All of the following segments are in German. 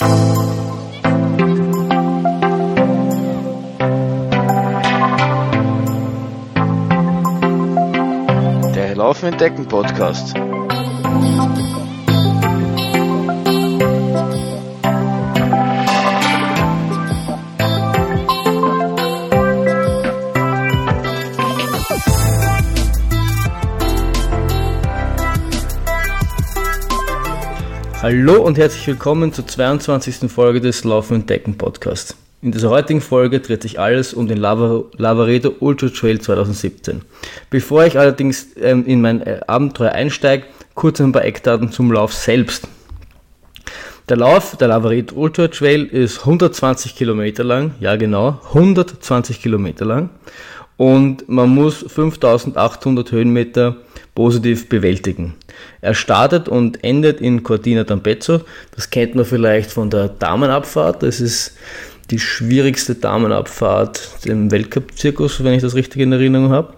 Der Laufen entdecken Podcast. Hallo und herzlich willkommen zur 22. Folge des Laufen und Decken Podcasts. In dieser heutigen Folge dreht sich alles um den Lava Lavaredo Ultra Trail 2017. Bevor ich allerdings ähm, in mein äh, Abenteuer einsteige, kurz ein paar Eckdaten zum Lauf selbst. Der Lauf, der Lavaredo Ultra Trail, ist 120 Kilometer lang, ja genau, 120 Kilometer lang und man muss 5800 Höhenmeter positiv bewältigen. Er startet und endet in Cortina d'Ampezzo. Das kennt man vielleicht von der Damenabfahrt. Das ist die schwierigste Damenabfahrt im Weltcup-Zirkus, wenn ich das richtig in Erinnerung habe.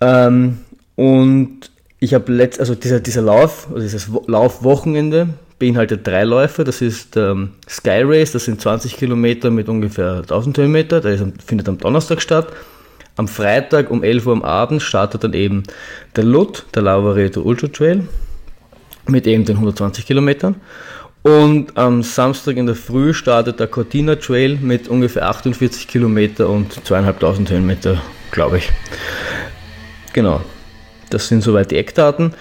Ähm, und ich habe letzt, also dieser, dieser Lauf, also dieses Laufwochenende beinhaltet drei Läufe. Das ist ähm, Sky Race, das sind 20 Kilometer mit ungefähr 1000 Höhenmeter. Der ist, findet am Donnerstag statt. Am Freitag um 11 Uhr am Abend startet dann eben der LUT, der Lavaredo Ultra Trail, mit eben den 120 Kilometern. Und am Samstag in der Früh startet der Cortina Trail mit ungefähr 48 Kilometer und zweieinhalbtausend Höhenmeter, glaube ich. Genau, das sind soweit die Eckdaten.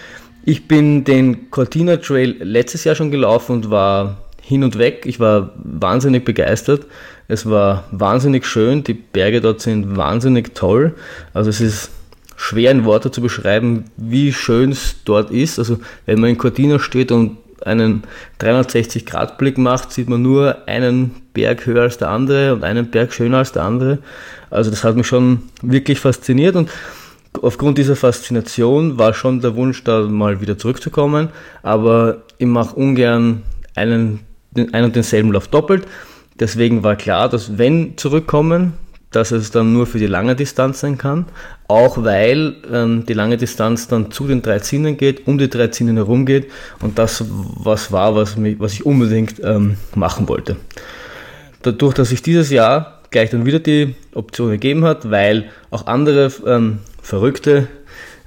Ich bin den Cortina Trail letztes Jahr schon gelaufen und war hin und weg. Ich war wahnsinnig begeistert. Es war wahnsinnig schön. Die Berge dort sind wahnsinnig toll. Also es ist schwer in Worte zu beschreiben, wie schön es dort ist. Also wenn man in Cortina steht und einen 360-Grad-Blick macht, sieht man nur einen Berg höher als der andere und einen Berg schöner als der andere. Also das hat mich schon wirklich fasziniert und aufgrund dieser Faszination war schon der Wunsch, da mal wieder zurückzukommen. Aber ich mache ungern einen einen und denselben Lauf doppelt. Deswegen war klar, dass wenn zurückkommen, dass es dann nur für die lange Distanz sein kann, auch weil ähm, die lange Distanz dann zu den drei Zinnen geht, um die drei Zinnen herum geht und das was war, was, mich, was ich unbedingt ähm, machen wollte. Dadurch, dass sich dieses Jahr gleich dann wieder die Option gegeben hat, weil auch andere ähm, Verrückte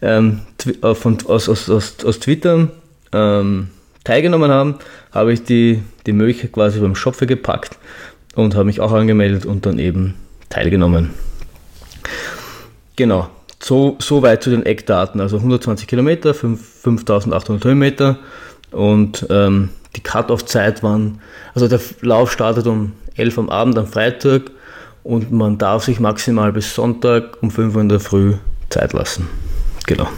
ähm, äh, von, aus, aus, aus, aus Twitter ähm, teilgenommen haben, habe ich die, die Möglichkeit quasi beim Schopfe gepackt und habe mich auch angemeldet und dann eben teilgenommen. Genau, so, so weit zu den Eckdaten. Also 120 Kilometer, 5, 5800 Höhenmeter und ähm, die Cut-Off-Zeit waren, also der Lauf startet um 11 am Abend am Freitag und man darf sich maximal bis Sonntag um 5 Uhr in der Früh Zeit lassen. Genau.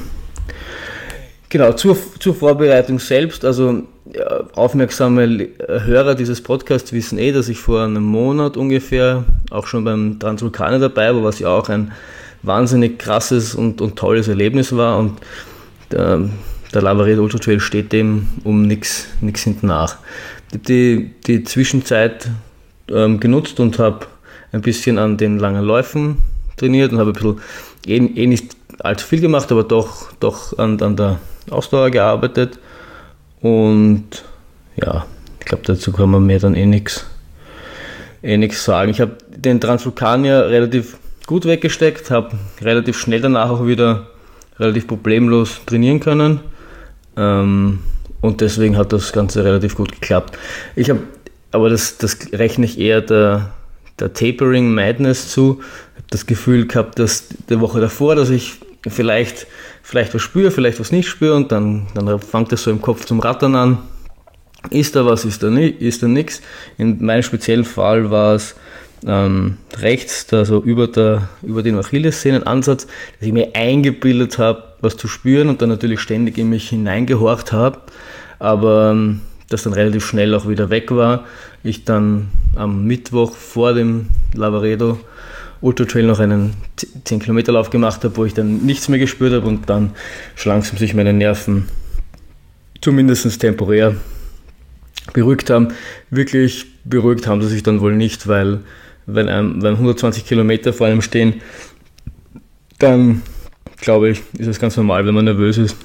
Genau, zur, zur Vorbereitung selbst, also ja, aufmerksame Hörer dieses Podcasts wissen eh, dass ich vor einem Monat ungefähr auch schon beim Transvulkaner dabei war, was ja auch ein wahnsinnig krasses und, und tolles Erlebnis war und der, der Lavaredo Ultra Trail steht dem um nichts hinten nach. Die, die Zwischenzeit ähm, genutzt und habe ein bisschen an den langen Läufen trainiert und habe ein bisschen eh, eh nicht allzu viel gemacht, aber doch, doch an, an der Ausdauer gearbeitet und ja, ich glaube, dazu kann man mir dann eh nichts eh sagen. Ich habe den Transvulkanier relativ gut weggesteckt, habe relativ schnell danach auch wieder relativ problemlos trainieren können ähm, und deswegen hat das Ganze relativ gut geklappt. Ich habe, aber das, das rechne ich eher der, der Tapering Madness zu. Ich habe das Gefühl gehabt, dass die Woche davor, dass ich vielleicht vielleicht was spüre, vielleicht was nicht spüre und dann, dann fängt das so im Kopf zum Rattern an. Ist da was, ist da, nicht, ist da nichts? In meinem speziellen Fall war es ähm, rechts, da so über, der, über den Achillessehnenansatz, dass ich mir eingebildet habe, was zu spüren und dann natürlich ständig in mich hineingehorcht habe, aber ähm, das dann relativ schnell auch wieder weg war. Ich dann am Mittwoch vor dem Lavaredo Ultra Trail noch einen 10 Kilometer Lauf gemacht habe, wo ich dann nichts mehr gespürt habe und dann langsam sich meine Nerven zumindest temporär beruhigt haben. Wirklich beruhigt haben sie sich dann wohl nicht, weil wenn, einem, wenn 120 Kilometer vor einem stehen, dann glaube ich, ist es ganz normal, wenn man nervös ist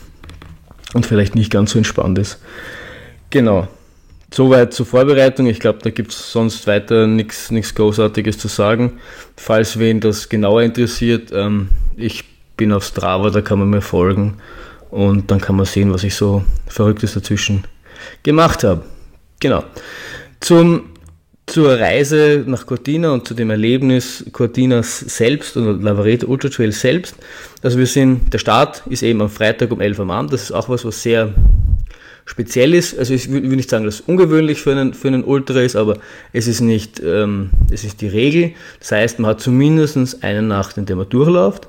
und vielleicht nicht ganz so entspannt ist. Genau. Soweit zur Vorbereitung. Ich glaube, da gibt es sonst weiter nichts Großartiges zu sagen. Falls wen das genauer interessiert, ähm, ich bin auf Strava, da kann man mir folgen und dann kann man sehen, was ich so Verrücktes dazwischen gemacht habe. Genau. Zum, zur Reise nach Cortina und zu dem Erlebnis Cortinas selbst und Lavaredo Ultra Trail selbst. Also wir sind, der Start ist eben am Freitag um 11 Uhr am Abend. Das ist auch was, was sehr speziell ist. Also ich will nicht sagen, dass es ungewöhnlich für einen, für einen Ultra ist, aber es ist nicht, ähm, es ist die Regel. Das heißt, man hat zumindest eine Nacht, in der man durchläuft.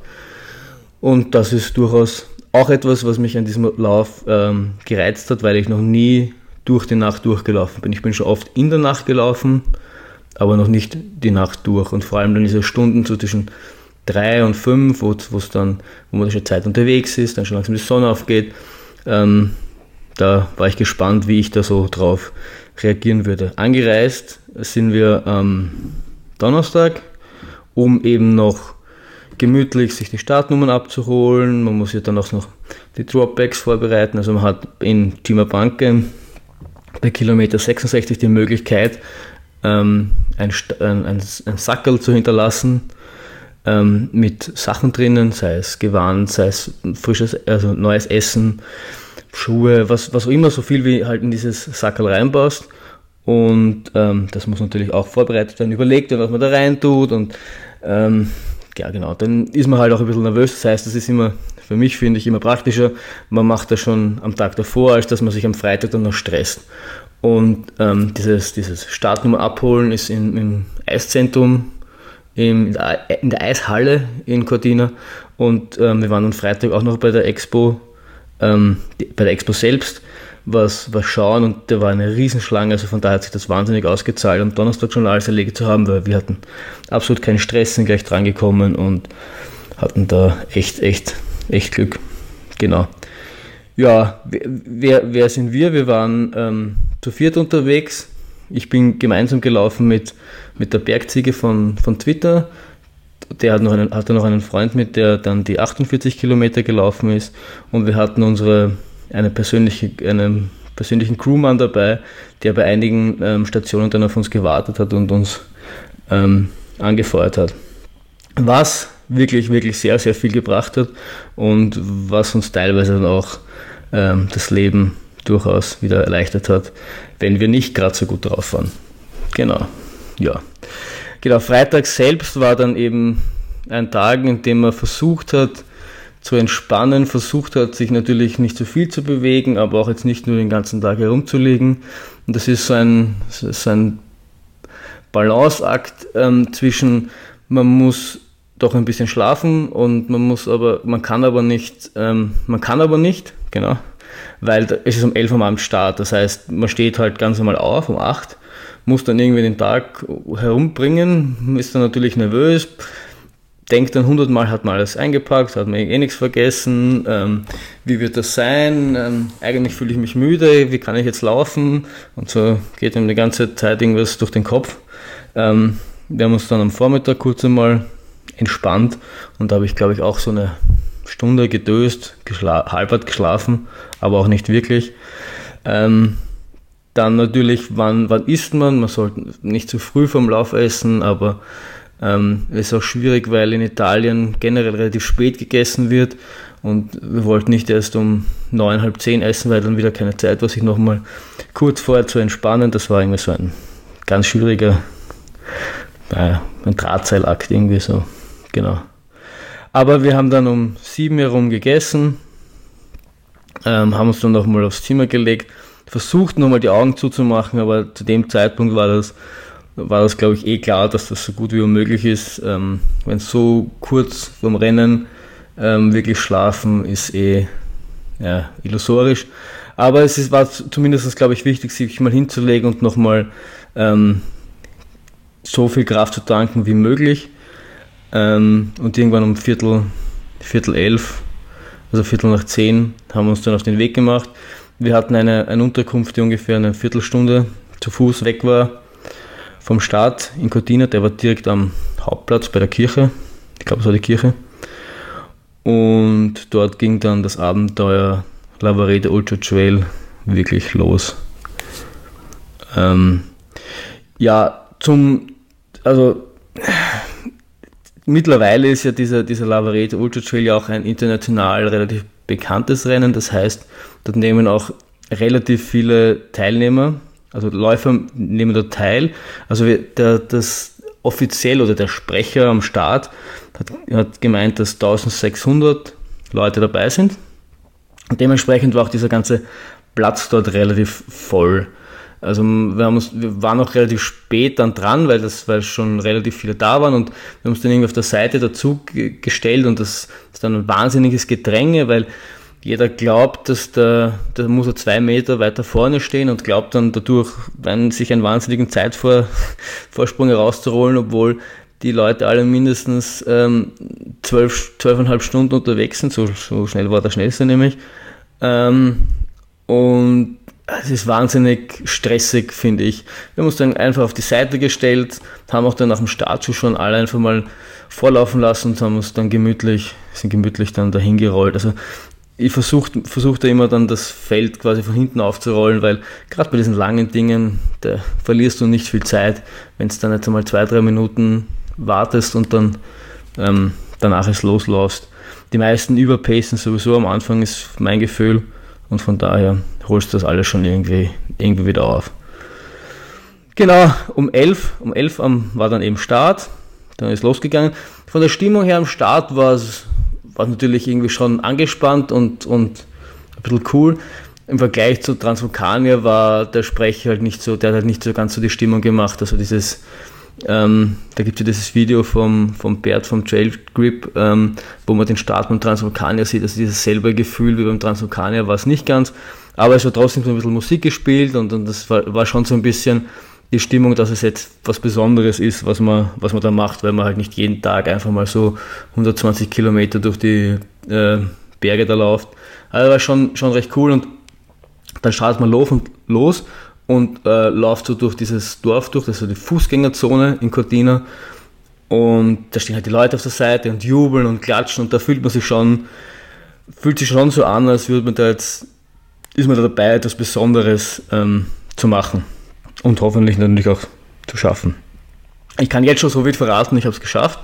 Und das ist durchaus auch etwas, was mich an diesem Lauf ähm, gereizt hat, weil ich noch nie durch die Nacht durchgelaufen bin. Ich bin schon oft in der Nacht gelaufen, aber noch nicht die Nacht durch. Und vor allem dann diese Stunden so zwischen drei und fünf, wo dann, wo man schon Zeit unterwegs ist, dann schon langsam die Sonne aufgeht. Ähm, da war ich gespannt, wie ich da so drauf reagieren würde. Angereist sind wir am Donnerstag, um eben noch gemütlich sich die Startnummern abzuholen. Man muss ja dann auch noch die Dropbacks vorbereiten. Also man hat in Banke bei Kilometer 66 die Möglichkeit, ähm, ein, ein, ein Sackerl zu hinterlassen ähm, mit Sachen drinnen, sei es Gewand, sei es frisches, also neues Essen, Schuhe, was, was auch immer, so viel wie halt in dieses Sackerl reinbaust. Und ähm, das muss natürlich auch vorbereitet werden, überlegt werden, was man da rein tut. Und ähm, ja, genau, dann ist man halt auch ein bisschen nervös. Das heißt, das ist immer, für mich finde ich immer praktischer, man macht das schon am Tag davor, als dass man sich am Freitag dann noch stresst. Und ähm, dieses, dieses Startnummer abholen ist in, im Eiszentrum, in der, in der Eishalle in Cortina. Und ähm, wir waren am Freitag auch noch bei der Expo ähm, bei der Expo selbst was, was schauen und da war eine Riesenschlange, also von daher hat sich das wahnsinnig ausgezahlt, am Donnerstag schon alles erledigt zu haben, weil wir hatten absolut keinen Stress, sind gleich drangekommen und hatten da echt, echt, echt Glück. Genau. Ja, wer, wer sind wir? Wir waren ähm, zu viert unterwegs. Ich bin gemeinsam gelaufen mit, mit der Bergziege von, von Twitter der hat noch einen, hatte noch einen Freund mit, der dann die 48 Kilometer gelaufen ist und wir hatten unsere eine persönliche, einen persönlichen Crewmann dabei, der bei einigen ähm, Stationen dann auf uns gewartet hat und uns ähm, angefeuert hat. Was wirklich, wirklich sehr, sehr viel gebracht hat und was uns teilweise dann auch ähm, das Leben durchaus wieder erleichtert hat, wenn wir nicht gerade so gut drauf waren. Genau, ja. Genau, Freitag selbst war dann eben ein Tag, in dem man versucht hat zu entspannen, versucht hat, sich natürlich nicht zu viel zu bewegen, aber auch jetzt nicht nur den ganzen Tag herumzulegen. Und das ist so ein, so ein Balanceakt ähm, zwischen, man muss doch ein bisschen schlafen und man muss aber, man kann aber nicht, ähm, man kann aber nicht, genau, weil es ist um 11 Uhr am Start. Das heißt, man steht halt ganz normal auf um 8 muss dann irgendwie den Tag herumbringen, ist dann natürlich nervös, denkt dann hundertmal, hat man alles eingepackt, hat man eh nichts vergessen, ähm, wie wird das sein, ähm, eigentlich fühle ich mich müde, wie kann ich jetzt laufen und so geht ihm die ganze Zeit irgendwas durch den Kopf. Ähm, wir haben uns dann am Vormittag kurz einmal entspannt und da habe ich glaube ich auch so eine Stunde gedöst, geschla halbert geschlafen, aber auch nicht wirklich. Ähm, dann natürlich, wann, wann isst man? Man sollte nicht zu früh vom Lauf essen, aber ähm, ist auch schwierig, weil in Italien generell relativ spät gegessen wird und wir wollten nicht erst um neun, halb zehn essen, weil dann wieder keine Zeit war, sich nochmal kurz vorher zu entspannen. Das war irgendwie so ein ganz schwieriger, äh, ein Drahtseilakt irgendwie so, genau. Aber wir haben dann um sieben herum gegessen, ähm, haben uns dann nochmal aufs Zimmer gelegt versucht, nochmal die Augen zuzumachen, aber zu dem Zeitpunkt war das, war das, glaube ich, eh klar, dass das so gut wie möglich ist. Ähm, Wenn so kurz vorm Rennen ähm, wirklich schlafen, ist eh ja, illusorisch. Aber es ist, war zumindest, glaube ich, wichtig, sich mal hinzulegen und nochmal ähm, so viel Kraft zu tanken wie möglich. Ähm, und irgendwann um Viertel, Viertel elf, also Viertel nach zehn, haben wir uns dann auf den Weg gemacht. Wir hatten eine, eine Unterkunft, die ungefähr eine Viertelstunde zu Fuß weg war vom Start in Cortina. Der war direkt am Hauptplatz bei der Kirche. Ich glaube, es war die Kirche. Und dort ging dann das Abenteuer Lavarede Ultra Trail wirklich los. Ähm, ja, zum, also mittlerweile ist ja dieser, dieser Lavaredo Ultra Trail ja auch ein international relativ bekanntes Rennen. Das heißt, dort nehmen auch relativ viele Teilnehmer, also Läufer nehmen dort teil. Also der, das offiziell oder der Sprecher am Start hat, hat gemeint, dass 1600 Leute dabei sind. Und dementsprechend war auch dieser ganze Platz dort relativ voll. Also wir, haben uns, wir waren auch relativ spät dann dran, weil, das, weil schon relativ viele da waren und wir haben uns dann irgendwie auf der Seite dazu gestellt und das ist dann ein wahnsinniges Gedränge, weil jeder glaubt, dass der, der muss er zwei Meter weiter vorne stehen und glaubt dann dadurch dann sich einen wahnsinnigen Zeitvorsprung herauszuholen, obwohl die Leute alle mindestens ähm, zwölf, zwölfeinhalb Stunden unterwegs sind, so, so schnell war der schnellste nämlich. Ähm, und es ist wahnsinnig stressig, finde ich. Wir haben uns dann einfach auf die Seite gestellt, haben auch dann nach dem Startschuss schon alle einfach mal vorlaufen lassen und haben uns dann gemütlich, sind gemütlich dann dahin gerollt. Also ich versuche versuch da immer dann das Feld quasi von hinten aufzurollen, weil gerade bei diesen langen Dingen, da verlierst du nicht viel Zeit, wenn es dann jetzt einmal zwei, drei Minuten wartest und dann ähm, danach es losläufst. Die meisten überpacen sowieso am Anfang, ist mein Gefühl. Und von daher holst du das alles schon irgendwie, irgendwie wieder auf. Genau, um 11, um 11 war dann eben Start, dann ist losgegangen. Von der Stimmung her am Start war es war natürlich irgendwie schon angespannt und, und ein bisschen cool. Im Vergleich zu Transvulkanier war der Sprecher halt nicht so, der hat halt nicht so ganz so die Stimmung gemacht. Also dieses, ähm, da gibt es ja dieses Video vom, vom Bert vom Trail Grip, ähm, wo man den Start beim Transvulkanier sieht. Also dieses selbe Gefühl wie beim Transvulkanier war es nicht ganz. Aber es war trotzdem so ein bisschen Musik gespielt und, und das war, war schon so ein bisschen die Stimmung, dass es jetzt was Besonderes ist, was man, was man da macht, weil man halt nicht jeden Tag einfach mal so 120 Kilometer durch die äh, Berge da läuft. Also war schon, schon recht cool und dann startet man los und, los und äh, läuft so durch dieses Dorf durch, das ist so die Fußgängerzone in Cortina und da stehen halt die Leute auf der Seite und jubeln und klatschen und da fühlt man sich schon, fühlt sich schon so an, als würde man da jetzt, ist man da dabei, etwas Besonderes ähm, zu machen und hoffentlich natürlich auch zu schaffen. Ich kann jetzt schon so viel verraten, ich habe es geschafft.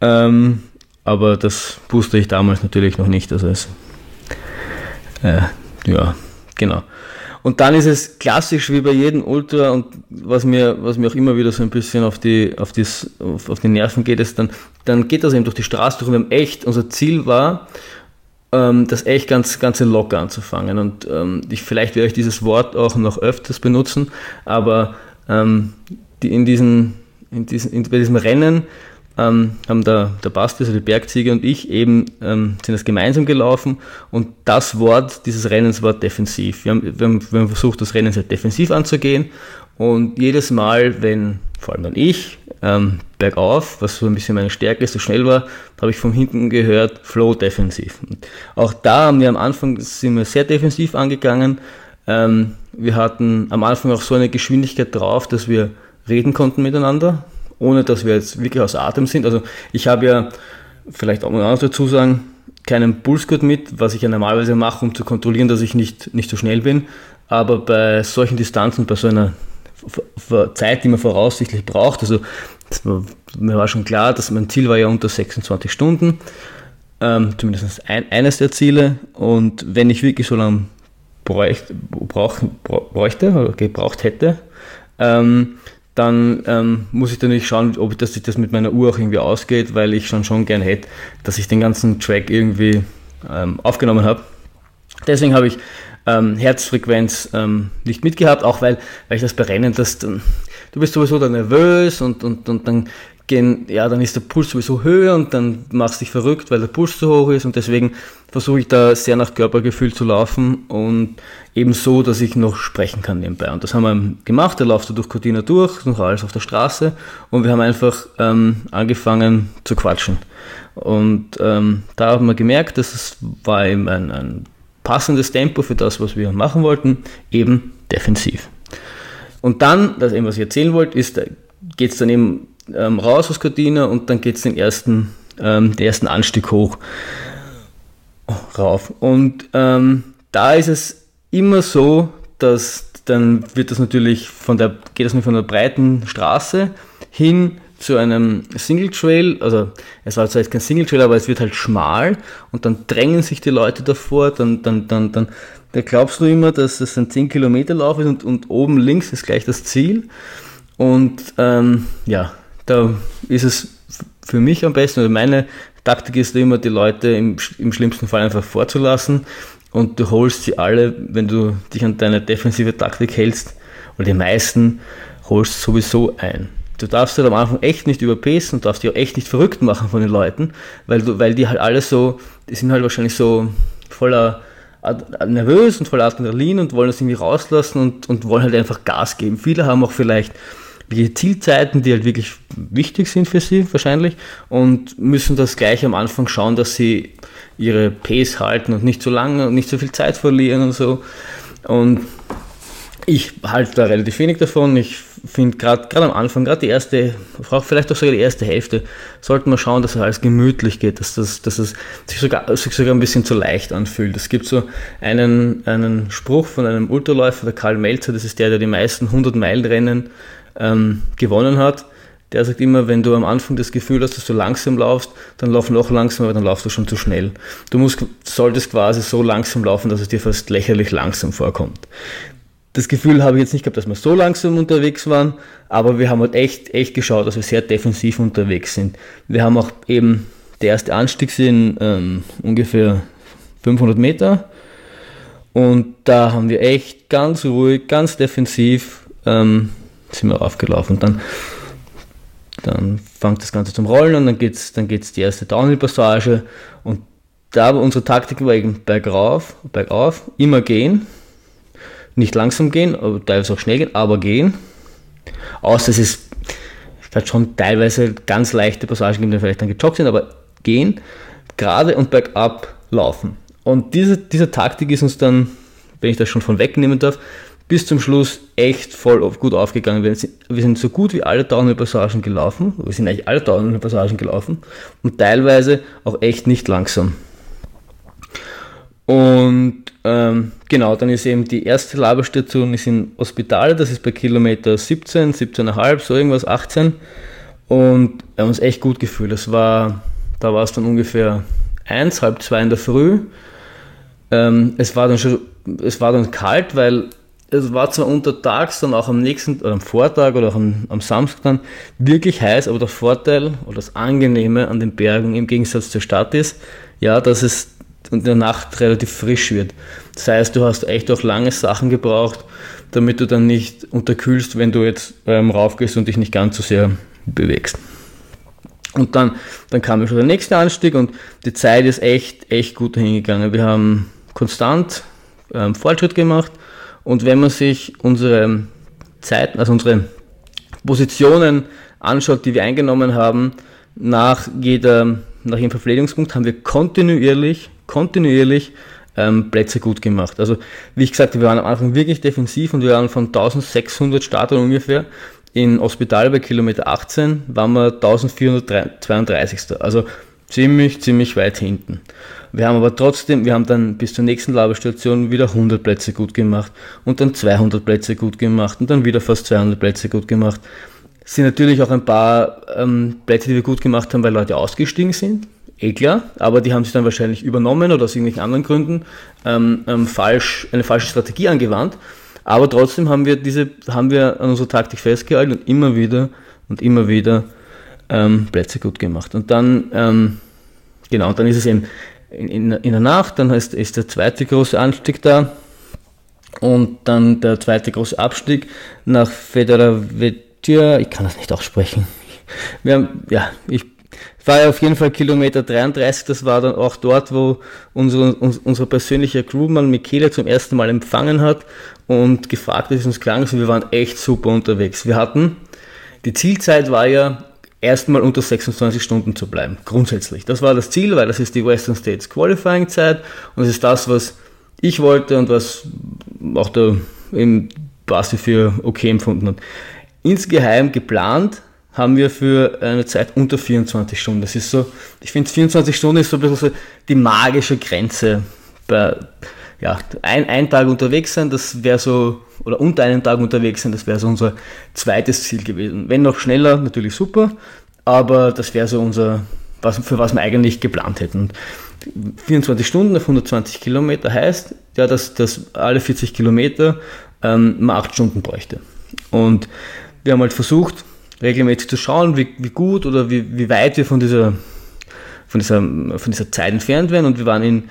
Ähm, aber das wusste ich damals natürlich noch nicht. Also es, äh, ja, genau. Und dann ist es klassisch wie bei jedem Ultra und was mir, was mir auch immer wieder so ein bisschen auf die, auf, dies, auf, auf die Nerven geht, ist dann, dann geht das eben durch die Straße durch wir haben echt, unser Ziel war, das echt ganz, ganz locker anzufangen. Und ähm, ich, vielleicht werde ich dieses Wort auch noch öfters benutzen, aber ähm, die, in, diesen, in, diesen, in, bei diesem Rennen ähm, haben der, der Basti, also die Bergziege und ich eben ähm, sind das gemeinsam gelaufen und das Wort dieses Rennens war defensiv. Wir haben, wir haben, wir haben versucht, das Rennen sehr defensiv anzugehen und jedes Mal, wenn vor allem dann ich ähm, bergauf, was so ein bisschen meine Stärke so schnell war, habe ich von hinten gehört, Flow defensiv. Und auch da haben wir am Anfang, sind wir sehr defensiv angegangen. Ähm, wir hatten am Anfang auch so eine Geschwindigkeit drauf, dass wir reden konnten miteinander, ohne dass wir jetzt wirklich aus Atem sind. Also ich habe ja, vielleicht auch mal dazu sagen, keinen Pulsgurt mit, was ich ja normalerweise mache, um zu kontrollieren, dass ich nicht, nicht so schnell bin. Aber bei solchen Distanzen, bei so einer Zeit, die man voraussichtlich braucht. Also war, mir war schon klar, dass mein Ziel war ja unter 26 Stunden, ähm, zumindest ein, eines der Ziele. Und wenn ich wirklich so lange bräuchte, brauch, bräuchte oder gebraucht hätte, ähm, dann ähm, muss ich nicht schauen, ob dass sich das mit meiner Uhr auch irgendwie ausgeht, weil ich schon schon gern hätte, dass ich den ganzen Track irgendwie ähm, aufgenommen habe. Deswegen habe ich ähm, Herzfrequenz ähm, nicht mitgehabt, auch weil, weil ich das bei Rennen, das, dann, du bist sowieso dann nervös und, und, und dann gehen, ja, dann ist der Puls sowieso höher und dann machst du dich verrückt, weil der Puls zu hoch ist und deswegen versuche ich da sehr nach Körpergefühl zu laufen und eben so, dass ich noch sprechen kann nebenbei. Und das haben wir gemacht, da laufst du durch Cortina durch, noch alles auf der Straße und wir haben einfach ähm, angefangen zu quatschen. Und ähm, da haben wir gemerkt, dass es war eben ein, ein passendes Tempo für das, was wir machen wollten, eben defensiv. Und dann, das eben, was ich erzählen wollte, ist, geht es dann eben ähm, raus aus Cortina und dann geht es den ersten, ähm, den ersten Anstieg hoch rauf. Und ähm, da ist es immer so, dass dann wird das natürlich von der, geht das von der breiten Straße hin zu einem Single Trail, also es war zwar jetzt kein Single Trail, aber es wird halt schmal und dann drängen sich die Leute davor, dann, dann, dann, dann, da glaubst du immer, dass es ein 10 Kilometer Lauf ist und, und oben links ist gleich das Ziel und ähm, ja, da ist es für mich am besten, oder meine Taktik ist immer, die Leute im, im schlimmsten Fall einfach vorzulassen und du holst sie alle, wenn du dich an deine defensive Taktik hältst, oder die meisten holst sowieso ein. Du darfst halt am Anfang echt nicht überpacen und darfst dich auch echt nicht verrückt machen von den Leuten, weil, du, weil die halt alle so, die sind halt wahrscheinlich so voller nervös und voller Adrenalin und wollen das irgendwie rauslassen und, und wollen halt einfach Gas geben. Viele haben auch vielleicht Zielzeiten, die halt wirklich wichtig sind für sie wahrscheinlich und müssen das gleich am Anfang schauen, dass sie ihre Pace halten und nicht so lange und nicht so viel Zeit verlieren und so. Und ich halte da relativ wenig davon. Ich finde gerade am Anfang, gerade die erste, vielleicht auch sogar die erste Hälfte, sollten wir schauen, dass es alles gemütlich geht, dass, das, dass es sich sogar, sich sogar ein bisschen zu leicht anfühlt. Es gibt so einen, einen Spruch von einem Ultraläufer, der Karl Melzer, das ist der, der die meisten 100-Meilen-Rennen ähm, gewonnen hat. Der sagt immer, wenn du am Anfang das Gefühl hast, dass du langsam laufst, dann lauf noch langsamer, dann laufst du schon zu schnell. Du musst, solltest quasi so langsam laufen, dass es dir fast lächerlich langsam vorkommt das Gefühl habe ich jetzt nicht gehabt, dass wir so langsam unterwegs waren, aber wir haben halt echt, echt geschaut, dass wir sehr defensiv unterwegs sind. Wir haben auch eben, der erste Anstieg sind ähm, ungefähr 500 Meter und da haben wir echt ganz ruhig, ganz defensiv ähm, sind wir aufgelaufen. Und dann, dann fängt das Ganze zum Rollen und dann geht es dann geht's die erste Downhill-Passage und da war unsere Taktik war eben bergauf, bergauf, immer gehen nicht langsam gehen, teilweise auch schnell gehen, aber gehen. Außer es ist, es hat schon teilweise ganz leichte Passagen geben, die vielleicht dann gejoggt sind, aber gehen, gerade und bergab laufen. Und diese, diese Taktik ist uns dann, wenn ich das schon von wegnehmen darf, bis zum Schluss echt voll gut aufgegangen. Wir sind, wir sind so gut wie alle Downhill-Passagen gelaufen, wir sind eigentlich alle Downhill-Passagen gelaufen und teilweise auch echt nicht langsam. Und ähm, genau, dann ist eben die erste Laberstation ist in Hospital, das ist bei Kilometer 17, 17,5, so irgendwas, 18. Und wir haben uns echt gut gefühlt. Das war, da war es dann ungefähr eins, halb zwei in der Früh. Ähm, es war dann schon, es war dann kalt, weil es war zwar untertags, dann auch am nächsten, oder am Vortag oder auch am, am Samstag dann wirklich heiß, aber der Vorteil oder das Angenehme an den Bergen im Gegensatz zur Stadt ist, ja, dass es und in der Nacht relativ frisch wird. Das heißt, du hast echt auch lange Sachen gebraucht, damit du dann nicht unterkühlst, wenn du jetzt ähm, raufgehst und dich nicht ganz so sehr bewegst. Und dann, dann kam schon der nächste Anstieg und die Zeit ist echt, echt gut hingegangen. Wir haben konstant ähm, Fortschritt gemacht und wenn man sich unsere Zeiten, also unsere Positionen anschaut, die wir eingenommen haben, nach jeder, nach jedem Verpflegungspunkt haben wir kontinuierlich kontinuierlich ähm, Plätze gut gemacht. Also wie ich gesagt habe, wir waren am Anfang wirklich defensiv und wir waren von 1600 Startern ungefähr in Hospital bei Kilometer 18 waren wir 1432. Also ziemlich, ziemlich weit hinten. Wir haben aber trotzdem, wir haben dann bis zur nächsten Laberstation wieder 100 Plätze gut gemacht und dann 200 Plätze gut gemacht und dann wieder fast 200 Plätze gut gemacht. Es sind natürlich auch ein paar ähm, Plätze, die wir gut gemacht haben, weil Leute ausgestiegen sind eh klar, aber die haben sich dann wahrscheinlich übernommen oder aus irgendwelchen anderen Gründen ähm, ähm, falsch, eine falsche Strategie angewandt. Aber trotzdem haben wir diese, haben wir an unserer Taktik festgehalten und immer wieder und immer wieder ähm, Plätze gut gemacht. Und dann, ähm, genau, dann ist es eben in, in, in der Nacht, dann ist, ist der zweite große Anstieg da und dann der zweite große Abstieg nach Federavetia, ich kann das nicht aussprechen. Wir haben, ja, ich war auf jeden Fall Kilometer 33, das war dann auch dort, wo unsere, unsere persönliche Crewmann Michele zum ersten Mal empfangen hat und gefragt wie es uns klang. Also wir waren echt super unterwegs. Wir hatten, die Zielzeit war ja erstmal unter 26 Stunden zu bleiben, grundsätzlich. Das war das Ziel, weil das ist die Western States Qualifying Zeit und das ist das, was ich wollte und was auch der eben Basti für okay empfunden hat. Insgeheim geplant haben wir für eine Zeit unter 24 Stunden. Das ist so, ich finde 24 Stunden ist so ein bisschen so die magische Grenze bei, ja, ein, ein Tag unterwegs sein, das wäre so, oder unter einem Tag unterwegs sein, das wäre so unser zweites Ziel gewesen. Wenn noch schneller, natürlich super, aber das wäre so unser, was, für was wir eigentlich geplant hätten. 24 Stunden auf 120 Kilometer heißt, ja, dass, dass alle 40 Kilometer ähm, man 8 Stunden bräuchte. Und wir haben halt versucht, regelmäßig zu schauen, wie, wie gut oder wie, wie weit wir von dieser, von, dieser, von dieser Zeit entfernt wären. Und wir waren in,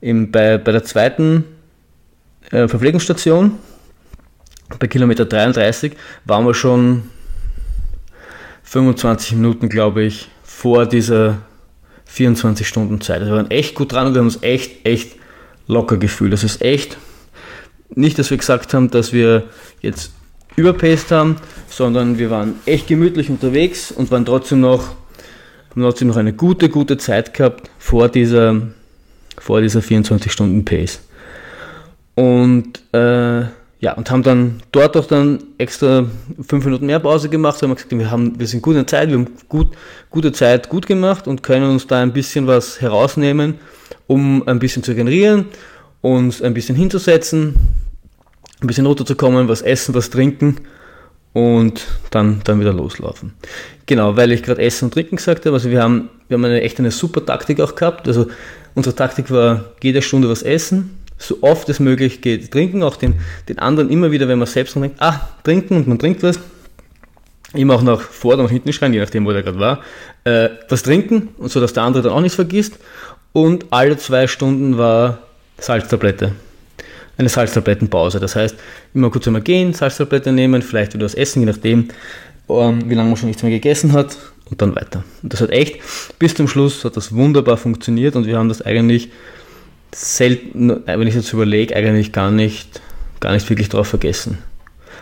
in, bei, bei der zweiten äh, Verpflegungsstation, bei Kilometer 33, waren wir schon 25 Minuten, glaube ich, vor dieser 24 Stunden Zeit. Also wir waren echt gut dran und wir haben uns echt, echt locker gefühlt. Das ist echt nicht, dass wir gesagt haben, dass wir jetzt überpaced haben, sondern wir waren echt gemütlich unterwegs und waren trotzdem noch, haben trotzdem noch eine gute, gute Zeit gehabt vor dieser, vor dieser 24 Stunden Pace. Und äh, ja, und haben dann dort auch dann extra fünf Minuten mehr Pause gemacht, haben gesagt, wir, haben, wir sind gut in Zeit, wir haben gut, gute Zeit gut gemacht und können uns da ein bisschen was herausnehmen, um ein bisschen zu generieren, uns ein bisschen hinzusetzen, ein bisschen runterzukommen, was essen, was trinken und dann, dann wieder loslaufen. Genau, weil ich gerade Essen und Trinken gesagt habe, also wir haben, wir haben eine echt eine super Taktik auch gehabt. Also unsere Taktik war jede Stunde was essen, so oft es möglich geht trinken, auch den, den anderen immer wieder, wenn man selbst denkt, ah, trinken und man trinkt was, immer auch nach vorne und hinten schreien, je nachdem, wo der gerade war, äh, was trinken und so, dass der andere dann auch nichts vergisst. Und alle zwei Stunden war Salztablette eine Salztablettenpause. Das heißt, immer kurz einmal gehen, Salztablette nehmen, vielleicht wieder was essen, je nachdem, ähm, wie lange man schon nichts mehr gegessen hat und dann weiter. Und das hat echt, bis zum Schluss hat das wunderbar funktioniert und wir haben das eigentlich selten, wenn ich jetzt überlege, eigentlich gar nicht, gar nicht wirklich drauf vergessen.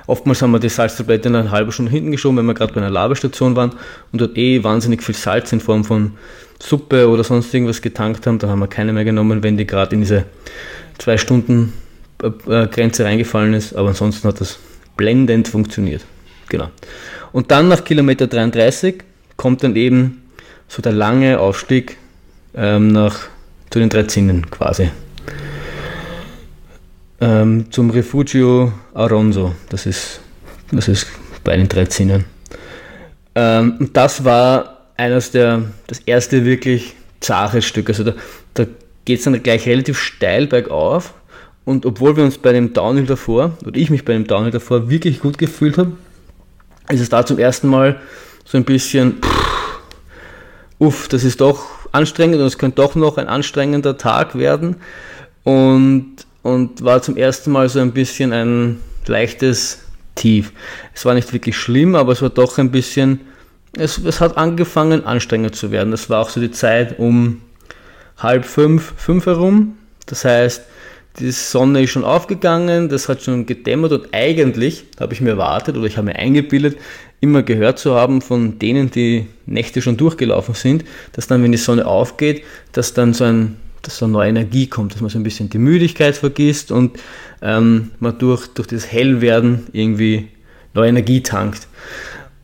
Oftmals haben wir die Salztablette in eine halbe Stunde hinten geschoben, wenn wir gerade bei einer Labestation waren und dort eh wahnsinnig viel Salz in Form von Suppe oder sonst irgendwas getankt haben, dann haben wir keine mehr genommen, wenn die gerade in diese zwei Stunden Grenze reingefallen ist, aber ansonsten hat das blendend funktioniert. Genau. Und dann nach Kilometer 33 kommt dann eben so der lange Aufstieg ähm, nach, zu den drei Zinnen quasi. Ähm, zum Refugio Aronso, das ist, das ist bei den drei Zinnen. Ähm, und das war eines der, das erste wirklich zahre Stück. Also da, da geht es dann gleich relativ steil bergauf und obwohl wir uns bei dem Downhill davor, oder ich mich bei dem Downhill davor wirklich gut gefühlt habe, ist es da zum ersten Mal so ein bisschen, pff, uff, das ist doch anstrengend und es könnte doch noch ein anstrengender Tag werden. Und, und war zum ersten Mal so ein bisschen ein leichtes Tief. Es war nicht wirklich schlimm, aber es war doch ein bisschen, es, es hat angefangen anstrengend zu werden. Das war auch so die Zeit um halb fünf, fünf herum. Das heißt, die Sonne ist schon aufgegangen, das hat schon gedämmert und eigentlich habe ich mir erwartet oder ich habe mir eingebildet, immer gehört zu haben von denen, die Nächte schon durchgelaufen sind, dass dann, wenn die Sonne aufgeht, dass dann so, ein, dass so eine neue Energie kommt, dass man so ein bisschen die Müdigkeit vergisst und ähm, man durch, durch das Hellwerden irgendwie neue Energie tankt.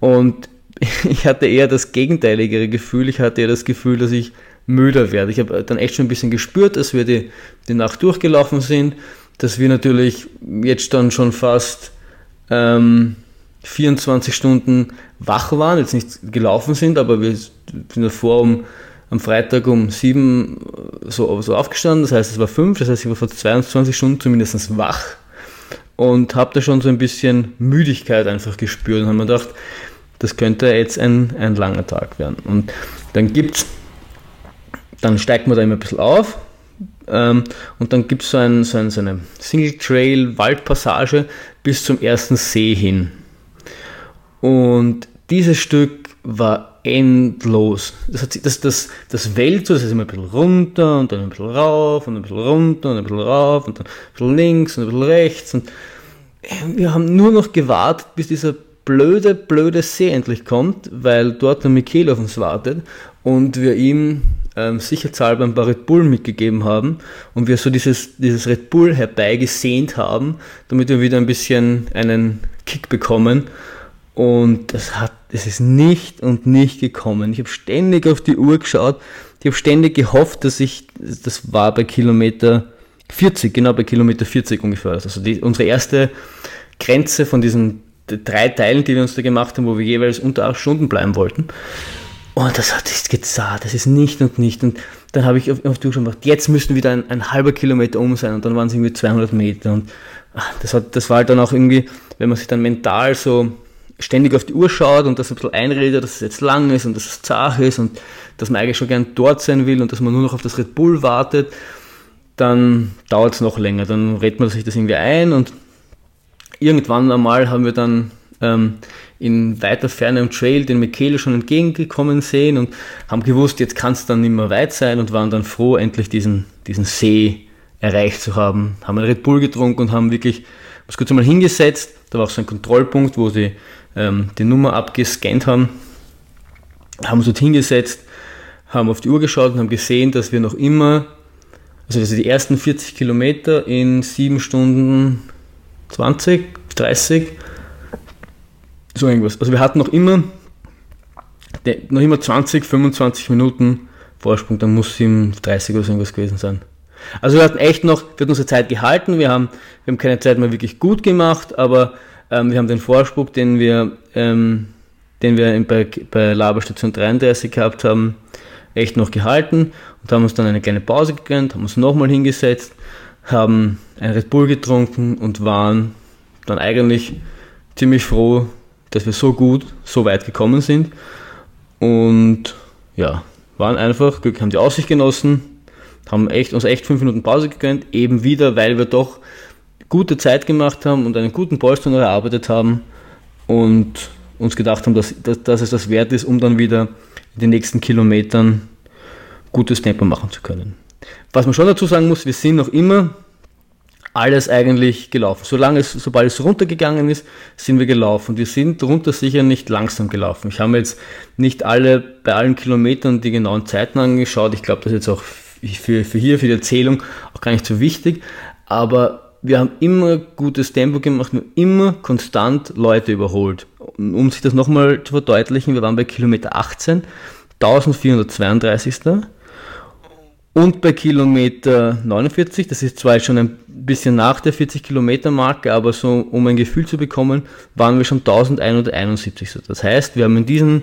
Und ich hatte eher das gegenteiligere Gefühl, ich hatte eher das Gefühl, dass ich müder werde. Ich habe dann echt schon ein bisschen gespürt, dass wir die, die Nacht durchgelaufen sind, dass wir natürlich jetzt dann schon fast ähm, 24 Stunden wach waren, jetzt nicht gelaufen sind, aber wir sind davor um, am Freitag um 7 so, so aufgestanden, das heißt es war 5, das heißt ich war vor 22 Stunden zumindest wach und habe da schon so ein bisschen Müdigkeit einfach gespürt und habe mir gedacht, das könnte jetzt ein, ein langer Tag werden. Und dann gibt es dann steigt man da immer ein bisschen auf ähm, und dann gibt so es so, ein, so eine Single-Trail-Waldpassage bis zum ersten See hin. Und dieses Stück war endlos. Das, hat, das, das, das Welt das ist immer ein bisschen runter und dann ein bisschen rauf und ein bisschen runter und ein bisschen rauf und dann ein bisschen links und ein bisschen rechts. Und wir haben nur noch gewartet, bis dieser blöde, blöde See endlich kommt, weil dort der Michael auf uns wartet und wir ihm ähm, sicherheitshalber ein Red Bull mitgegeben haben und wir so dieses, dieses Red Bull herbeigesehnt haben, damit wir wieder ein bisschen einen Kick bekommen. Und das hat, es ist nicht und nicht gekommen. Ich habe ständig auf die Uhr geschaut. Ich habe ständig gehofft, dass ich, das war bei Kilometer 40, genau bei Kilometer 40 ungefähr. Also die, unsere erste Grenze von diesen drei Teilen, die wir uns da gemacht haben, wo wir jeweils unter acht Stunden bleiben wollten. Und das hat sich gezahlt, das ist nicht und nicht. Und dann habe ich auf, auf schon gedacht, jetzt müssen wieder ein, ein, halber Kilometer um sein und dann waren es irgendwie 200 Meter. Und ach, das, hat, das war halt dann auch irgendwie, wenn man sich dann mental so ständig auf die Uhr schaut und das ein bisschen einredet, dass es jetzt lang ist und dass es zart ist und dass man eigentlich schon gern dort sein will und dass man nur noch auf das Red Bull wartet, dann dauert es noch länger. Dann redet man sich das irgendwie ein und irgendwann einmal haben wir dann ähm, in weiter Ferne am Trail den Michele schon entgegengekommen sehen und haben gewusst, jetzt kann es dann nicht mehr weit sein und waren dann froh, endlich diesen, diesen See erreicht zu haben. Haben einen Red Bull getrunken und haben wirklich uns kurz einmal hingesetzt. Da war auch so ein Kontrollpunkt, wo sie ähm, die Nummer abgescannt haben. Haben uns dort hingesetzt, haben auf die Uhr geschaut und haben gesehen, dass wir noch immer, also dass die ersten 40 Kilometer in 7 Stunden 20, 30 so irgendwas. Also wir hatten noch immer, noch immer 20, 25 Minuten Vorsprung, dann muss ihm 30 oder so irgendwas gewesen sein. Also wir hatten echt noch, wir hatten unsere Zeit gehalten, wir haben, wir haben keine Zeit mehr wirklich gut gemacht, aber ähm, wir haben den Vorsprung, den wir, ähm, den wir bei, bei Laberstation 33 gehabt haben, echt noch gehalten und haben uns dann eine kleine Pause gegönnt, haben uns nochmal hingesetzt, haben ein Red Bull getrunken und waren dann eigentlich ziemlich froh, dass wir so gut, so weit gekommen sind. Und ja, waren einfach, haben die Aussicht genossen, haben echt, uns echt fünf Minuten Pause gegönnt, eben wieder, weil wir doch gute Zeit gemacht haben und einen guten Polster erarbeitet haben und uns gedacht haben, dass, dass, dass es das wert ist, um dann wieder in den nächsten Kilometern gutes Tempo machen zu können. Was man schon dazu sagen muss, wir sind noch immer alles eigentlich gelaufen. Solange es, sobald es runtergegangen ist, sind wir gelaufen. Wir sind runter sicher nicht langsam gelaufen. Ich habe mir jetzt nicht alle, bei allen Kilometern die genauen Zeiten angeschaut. Ich glaube, das ist jetzt auch für, für hier, für die Erzählung auch gar nicht so wichtig. Aber wir haben immer gutes Tempo gemacht, nur immer konstant Leute überholt. Um sich das nochmal zu verdeutlichen, wir waren bei Kilometer 18, 1432. Und bei Kilometer 49, das ist zwar schon ein bisschen nach der 40 Kilometer Marke, aber so um ein Gefühl zu bekommen, waren wir schon 1171. Das heißt, wir haben in diesen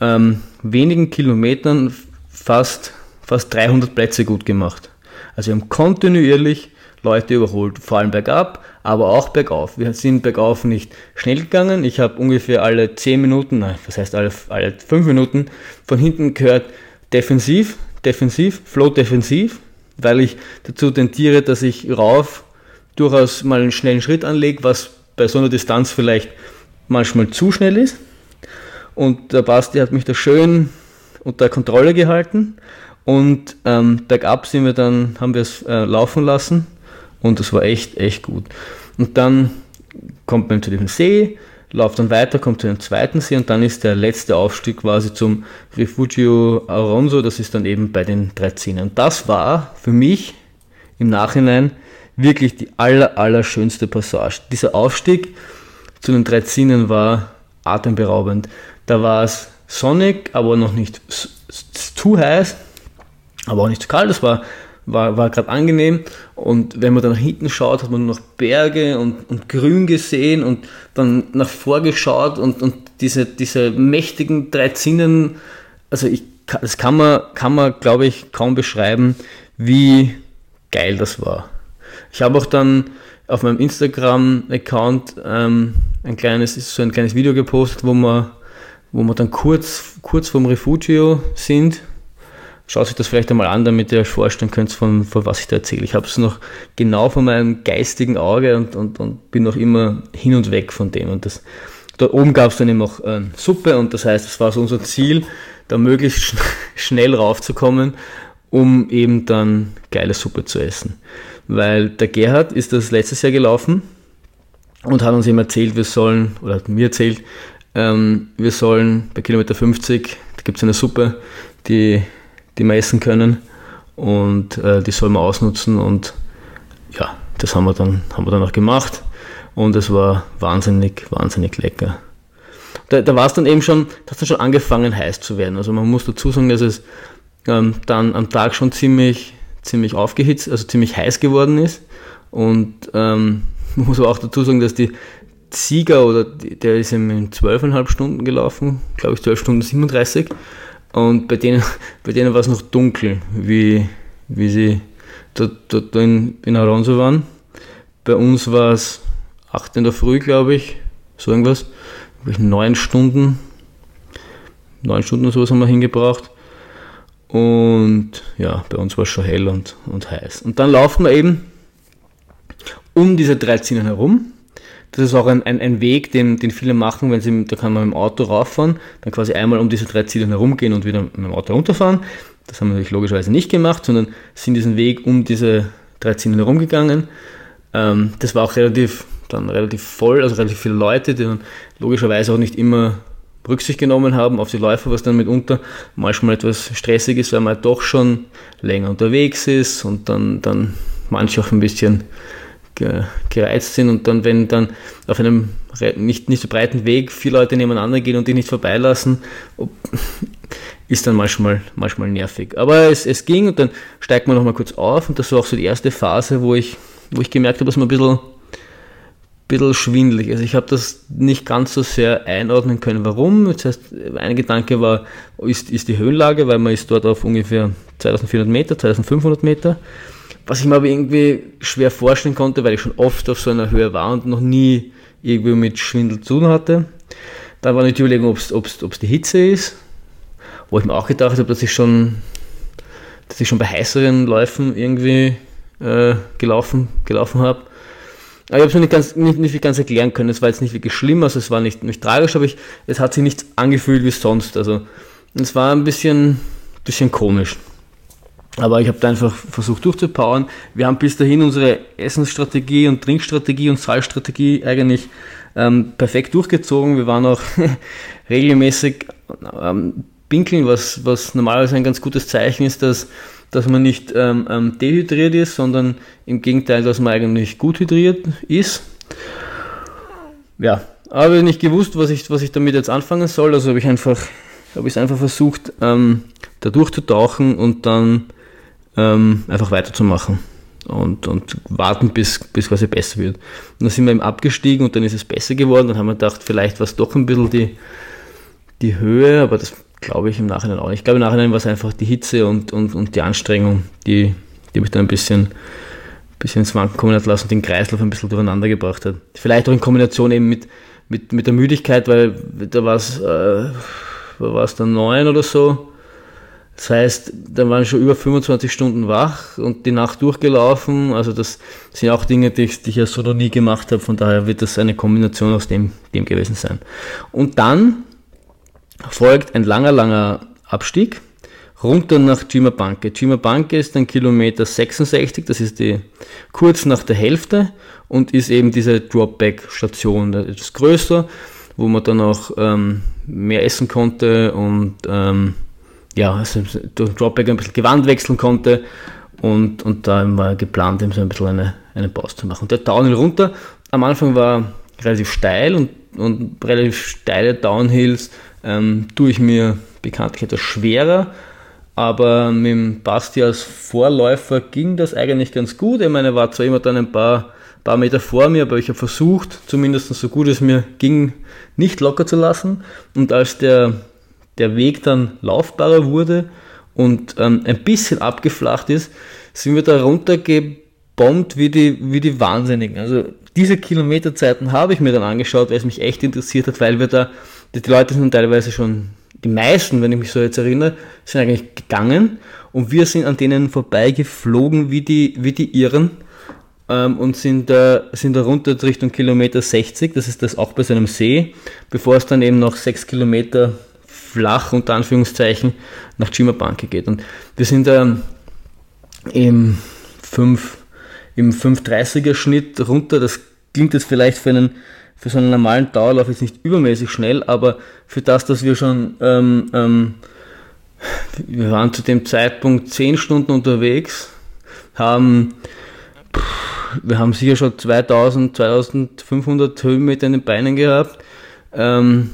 ähm, wenigen Kilometern fast, fast 300 Plätze gut gemacht. Also wir haben kontinuierlich Leute überholt, vor allem bergab, aber auch bergauf. Wir sind bergauf nicht schnell gegangen. Ich habe ungefähr alle 10 Minuten, nein, was heißt alle, alle 5 Minuten von hinten gehört, defensiv, defensiv, flow defensiv, weil ich dazu tendiere, dass ich rauf durchaus mal einen schnellen Schritt anlege, was bei so einer Distanz vielleicht manchmal zu schnell ist. Und der Basti hat mich da schön unter Kontrolle gehalten. Und ähm, bergab sind wir dann, haben wir es äh, laufen lassen und das war echt, echt gut. Und dann kommt man zu diesem See, läuft dann weiter, kommt zu einem zweiten See und dann ist der letzte Aufstieg quasi zum Refugio Aronso, das ist dann eben bei den drei Und das war für mich im Nachhinein wirklich die aller, aller schönste Passage. Dieser Aufstieg zu den drei war atemberaubend. Da war es sonnig, aber noch nicht zu heiß, aber auch nicht zu kalt. Das war war, war gerade angenehm. Und wenn man dann nach hinten schaut, hat man nur noch Berge und, und Grün gesehen und dann nach vorgeschaut und, und diese, diese mächtigen drei Zinnen, also ich, das kann man, kann man, glaube ich, kaum beschreiben, wie geil das war. Ich habe auch dann auf meinem Instagram-Account ähm, ein kleines, so ein kleines Video gepostet, wo wir, wo wir dann kurz, kurz vorm Refugio sind schaut sich das vielleicht einmal an, damit ihr euch vorstellen könnt, von, von was ich da erzähle. Ich habe es noch genau vor meinem geistigen Auge und, und, und bin noch immer hin und weg von dem. Und das, dort oben gab es dann eben auch äh, Suppe und das heißt, es war so unser Ziel, da möglichst schn schnell raufzukommen, um eben dann geile Suppe zu essen. Weil der Gerhard ist das letztes Jahr gelaufen und hat uns eben erzählt, wir sollen, oder hat mir erzählt, ähm, wir sollen bei Kilometer 50, da gibt es eine Suppe, die die wir essen können. Und äh, die soll man ausnutzen und ja, das haben wir dann, haben wir dann auch gemacht und es war wahnsinnig, wahnsinnig lecker. Da, da war es dann eben schon, da hat schon angefangen heiß zu werden. Also man muss dazu sagen, dass es ähm, dann am Tag schon ziemlich, ziemlich aufgehitzt, also ziemlich heiß geworden ist. Und ähm, man muss aber auch dazu sagen, dass die Sieger oder die, der ist in zwölfeinhalb Stunden gelaufen, glaube ich 12 Stunden 37. Und bei denen, bei denen war es noch dunkel, wie, wie sie dort, dort in, in Aronso waren. Bei uns war es 8 in der Früh, glaube ich, so irgendwas. Neun Stunden, neun Stunden sowas haben wir hingebracht. Und ja, bei uns war es schon hell und, und heiß. Und dann laufen wir eben um diese drei Zinnen herum. Das ist auch ein, ein, ein Weg, den, den viele machen, wenn sie, da kann man mit dem Auto rauffahren, dann quasi einmal um diese drei Ziele herumgehen und wieder mit dem Auto runterfahren. Das haben wir natürlich logischerweise nicht gemacht, sondern sind diesen Weg um diese drei Ziele herumgegangen. Ähm, das war auch relativ, dann relativ voll, also relativ viele Leute, die dann logischerweise auch nicht immer Rücksicht genommen haben auf die Läufer, was dann mitunter manchmal etwas stressig ist, weil man doch schon länger unterwegs ist und dann, dann manche auch ein bisschen gereizt sind und dann, wenn dann auf einem nicht, nicht so breiten Weg vier Leute nebeneinander gehen und die nicht vorbeilassen, ist dann manchmal, manchmal nervig. Aber es, es ging und dann steigt man nochmal kurz auf und das war auch so die erste Phase, wo ich, wo ich gemerkt habe, dass man ein bisschen, bisschen schwindelig ist. Also ich habe das nicht ganz so sehr einordnen können, warum. Das heißt, ein Gedanke war, ist, ist die Höhenlage, weil man ist dort auf ungefähr 2400 Meter, 2500 Meter was ich mir aber irgendwie schwer vorstellen konnte, weil ich schon oft auf so einer Höhe war und noch nie irgendwie mit Schwindel zu tun hatte. Dann war nicht die Überlegung, ob es die Hitze ist, wo ich mir auch gedacht habe, dass ich schon, dass ich schon bei heißeren Läufen irgendwie äh, gelaufen, gelaufen habe. Aber ich habe es mir nicht, ganz, nicht, nicht ganz erklären können. Es war jetzt nicht wirklich schlimm, also es war nicht, nicht tragisch, aber ich, es hat sich nicht angefühlt wie sonst. Also es war ein bisschen, bisschen komisch. Aber ich habe da einfach versucht durchzupowern. Wir haben bis dahin unsere Essensstrategie und Trinkstrategie und Zahlstrategie eigentlich ähm, perfekt durchgezogen. Wir waren auch regelmäßig ähm, pinkeln, was, was normalerweise ein ganz gutes Zeichen ist, dass, dass man nicht ähm, ähm dehydriert ist, sondern im Gegenteil, dass man eigentlich gut hydriert ist. Ja, aber nicht gewusst, was ich, was ich damit jetzt anfangen soll. Also habe ich einfach, habe ich einfach versucht, ähm, da durchzutauchen und dann ähm, einfach weiterzumachen und, und warten, bis, bis quasi besser wird. Und dann sind wir eben abgestiegen und dann ist es besser geworden. Dann haben wir gedacht, vielleicht war es doch ein bisschen die, die Höhe, aber das glaube ich im Nachhinein auch nicht. Ich glaube, im Nachhinein war es einfach die Hitze und, und, und die Anstrengung, die, die mich dann ein bisschen, bisschen ins Wanken kommen hat lassen, den Kreislauf ein bisschen durcheinander gebracht hat. Vielleicht auch in Kombination eben mit, mit, mit der Müdigkeit, weil da war es, äh, dann neun oder so das heißt, da waren schon über 25 Stunden wach und die Nacht durchgelaufen. Also das sind auch Dinge, die ich, die ich ja so noch nie gemacht habe. Von daher wird das eine Kombination aus dem, dem gewesen sein. Und dann folgt ein langer, langer Abstieg runter nach Chimabanke. Chimabanke ist ein Kilometer 66, das ist die kurz nach der Hälfte und ist eben diese Dropback-Station, etwas größer, wo man dann auch ähm, mehr essen konnte und ähm, ja, also durch Dropback ein bisschen Gewand wechseln konnte und, und da war geplant, eben so ein bisschen eine, eine Pause zu machen. Und der Downhill runter, am Anfang war relativ steil und, und relativ steile Downhills ähm, tue ich mir bekanntlich etwas schwerer, aber mit dem Basti als Vorläufer ging das eigentlich ganz gut. Ich meine, er war zwar immer dann ein paar, paar Meter vor mir, aber ich habe versucht, zumindest so gut es mir ging, nicht locker zu lassen. Und als der der Weg dann laufbarer wurde und ähm, ein bisschen abgeflacht ist, sind wir da runtergebombt wie die, wie die Wahnsinnigen. Also diese Kilometerzeiten habe ich mir dann angeschaut, weil es mich echt interessiert hat, weil wir da, die, Leute sind teilweise schon, die meisten, wenn ich mich so jetzt erinnere, sind eigentlich gegangen und wir sind an denen vorbeigeflogen wie die, wie die Irren ähm, und sind da, sind da runter Richtung Kilometer 60, das ist das auch bei so einem See, bevor es dann eben noch 6 Kilometer flach unter Anführungszeichen nach Chimabanke geht. Und wir sind da im 5, im 530er Schnitt runter. Das klingt jetzt vielleicht für einen für so einen normalen Dauerlauf jetzt nicht übermäßig schnell, aber für das, dass wir schon ähm, ähm, wir waren zu dem Zeitpunkt 10 Stunden unterwegs, haben wir haben sicher schon 2000, 2500 Höhenmeter in den Beinen gehabt. Ähm,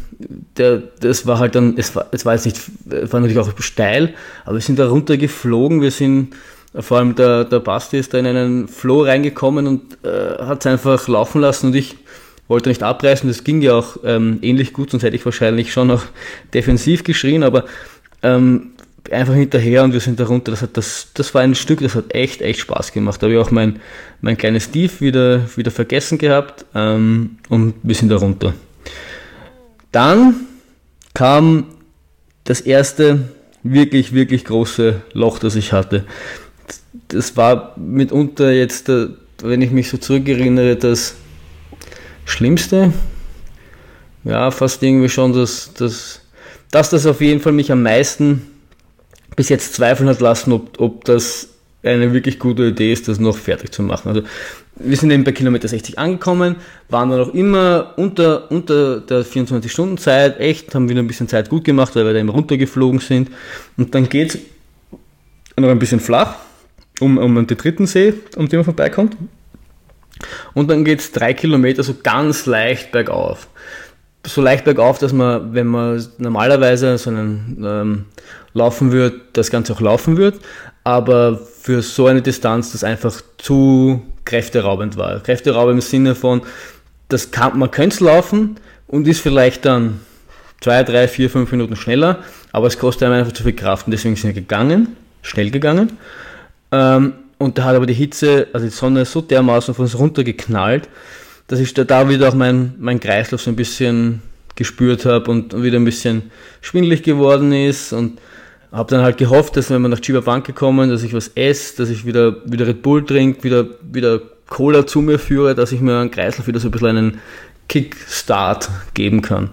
der, das war halt dann, es war, es war jetzt nicht, es war natürlich auch steil, aber wir sind da runtergeflogen, wir sind Vor allem der, der Basti ist da in einen Flow reingekommen und äh, hat es einfach laufen lassen und ich wollte nicht abreißen. Das ging ja auch ähm, ähnlich gut, sonst hätte ich wahrscheinlich schon noch defensiv geschrien, aber ähm, einfach hinterher und wir sind da runter. Das, hat, das, das war ein Stück, das hat echt, echt Spaß gemacht. Da habe ich auch mein, mein kleines Steve wieder, wieder vergessen gehabt ähm, und wir sind da runter. Dann kam das erste wirklich, wirklich große Loch, das ich hatte. Das war mitunter jetzt, äh, wenn ich mich so zurückerinnere, das Schlimmste. Ja, fast irgendwie schon das, das, das, das auf jeden Fall mich am meisten bis jetzt zweifeln hat lassen, ob, ob das eine wirklich gute Idee ist, das noch fertig zu machen. Also wir sind eben bei Kilometer 60 angekommen, waren dann auch immer unter, unter der 24-Stunden-Zeit, echt, haben wieder ein bisschen Zeit gut gemacht, weil wir da eben runtergeflogen sind. Und dann geht es noch ein bisschen flach, um, um den dritten See, um den man vorbeikommt. Und dann geht es drei Kilometer so ganz leicht bergauf. So leicht bergauf, dass man, wenn man normalerweise so einen ähm, laufen wird, das Ganze auch laufen wird, aber für so eine Distanz das einfach zu kräfteraubend war. Kräfteraubend im Sinne von, das kann, man könnte es laufen und ist vielleicht dann zwei, drei, vier, fünf Minuten schneller, aber es kostet einem einfach zu viel Kraft und deswegen sind wir gegangen, schnell gegangen. Ähm, und da hat aber die Hitze, also die Sonne so dermaßen von uns runtergeknallt, dass ich da, da wieder auch mein, mein Kreislauf so ein bisschen gespürt habe und wieder ein bisschen schwindelig geworden ist und habe dann halt gehofft, dass wenn wir nach Chiba Bank gekommen, dass ich was esse, dass ich wieder, wieder Red Bull trinke, wieder, wieder Cola zu mir führe, dass ich mir einen Kreislauf wieder so ein bisschen einen Kickstart geben kann.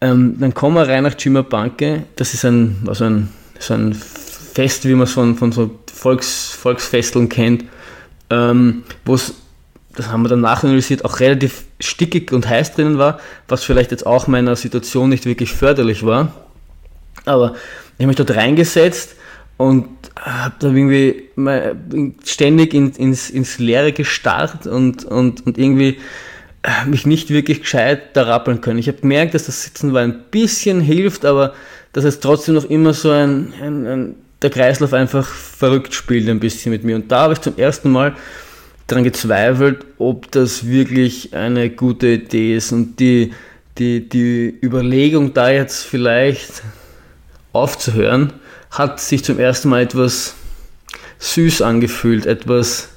Ähm, dann kommen wir rein nach Chima Banke. Das ist ein, also ein, so ein Fest, wie man es von, von so Volks, Volksfesteln kennt, ähm, wo es, das haben wir dann nachanalysiert, auch relativ stickig und heiß drinnen war, was vielleicht jetzt auch meiner Situation nicht wirklich förderlich war. Aber ich habe mich dort reingesetzt und habe da irgendwie ständig in, ins, ins Leere gestarrt und, und, und irgendwie äh, mich nicht wirklich gescheit da rappeln können. Ich habe gemerkt, dass das Sitzen war ein bisschen hilft, aber dass es trotzdem noch immer so ein, ein, ein der Kreislauf einfach verrückt spielt ein bisschen mit mir. Und da habe ich zum ersten Mal daran gezweifelt, ob das wirklich eine gute Idee ist. Und die, die, die Überlegung da jetzt vielleicht aufzuhören, hat sich zum ersten Mal etwas süß angefühlt, etwas,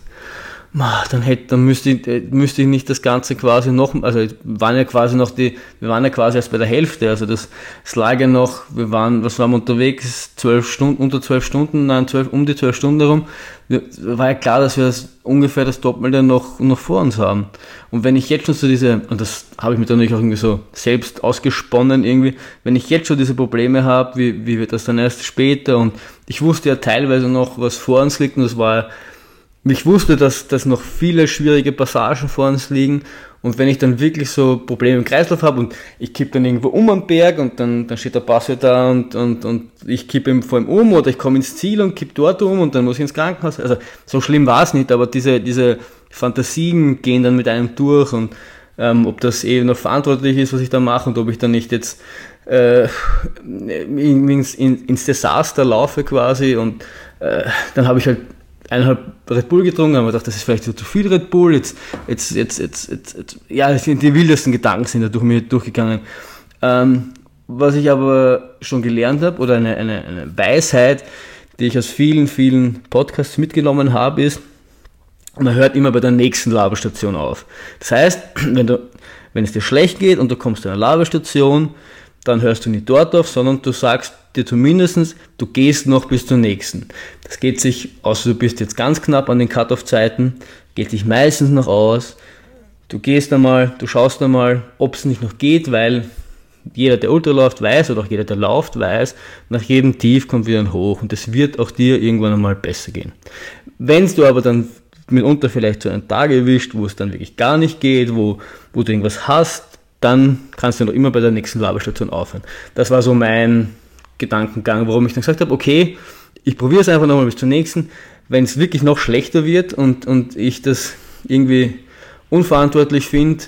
dann hätte, dann müsste ich, äh, müsste ich nicht das Ganze quasi noch, also waren ja quasi noch die, wir waren ja quasi erst bei der Hälfte, also das, das lag ja noch, wir waren, was waren wir unterwegs, zwölf Stunden, unter zwölf Stunden, nein, zwölf, um die zwölf Stunden herum, war ja klar, dass wir das, ungefähr das Doppelte noch, noch vor uns haben. Und wenn ich jetzt schon so diese, und das habe ich mir dann natürlich auch irgendwie so selbst ausgesponnen irgendwie, wenn ich jetzt schon diese Probleme habe, wie, wie wird das dann erst später? Und ich wusste ja teilweise noch, was vor uns liegt und das war ich wusste, dass, dass noch viele schwierige Passagen vor uns liegen und wenn ich dann wirklich so Probleme im Kreislauf habe und ich kippe dann irgendwo um am Berg und dann, dann steht der Passer da und, und, und ich kippe vor ihm um oder ich komme ins Ziel und kippe dort um und dann muss ich ins Krankenhaus. Also so schlimm war es nicht, aber diese, diese Fantasien gehen dann mit einem durch und ähm, ob das eben noch verantwortlich ist, was ich da mache und ob ich dann nicht jetzt äh, ins, ins Desaster laufe quasi und äh, dann habe ich halt eineinhalb Red Bull getrunken, haben wir gedacht, das ist vielleicht zu viel Red Bull, jetzt, jetzt, jetzt, jetzt, jetzt, jetzt ja, die wildesten Gedanken sind da durch mir durchgegangen. Ähm, was ich aber schon gelernt habe, oder eine, eine, eine Weisheit, die ich aus vielen, vielen Podcasts mitgenommen habe, ist, man hört immer bei der nächsten Laberstation auf. Das heißt, wenn, du, wenn es dir schlecht geht und du kommst zu einer Laberstation, dann hörst du nicht dort auf, sondern du sagst dir zumindest, du gehst noch bis zur nächsten. Das geht sich, außer du bist jetzt ganz knapp an den Cut-Off-Zeiten, geht sich meistens noch aus. Du gehst einmal, du schaust einmal, ob es nicht noch geht, weil jeder, der Ultra läuft, weiß, oder auch jeder, der läuft, weiß, nach jedem Tief kommt wieder ein Hoch und es wird auch dir irgendwann einmal besser gehen. Wenn du aber dann mitunter vielleicht so einen Tag erwischt, wo es dann wirklich gar nicht geht, wo, wo du irgendwas hast, dann kannst du noch immer bei der nächsten Labestation aufhören. Das war so mein Gedankengang, warum ich dann gesagt habe, okay, ich probiere es einfach nochmal bis zur nächsten. Wenn es wirklich noch schlechter wird und, und ich das irgendwie unverantwortlich finde,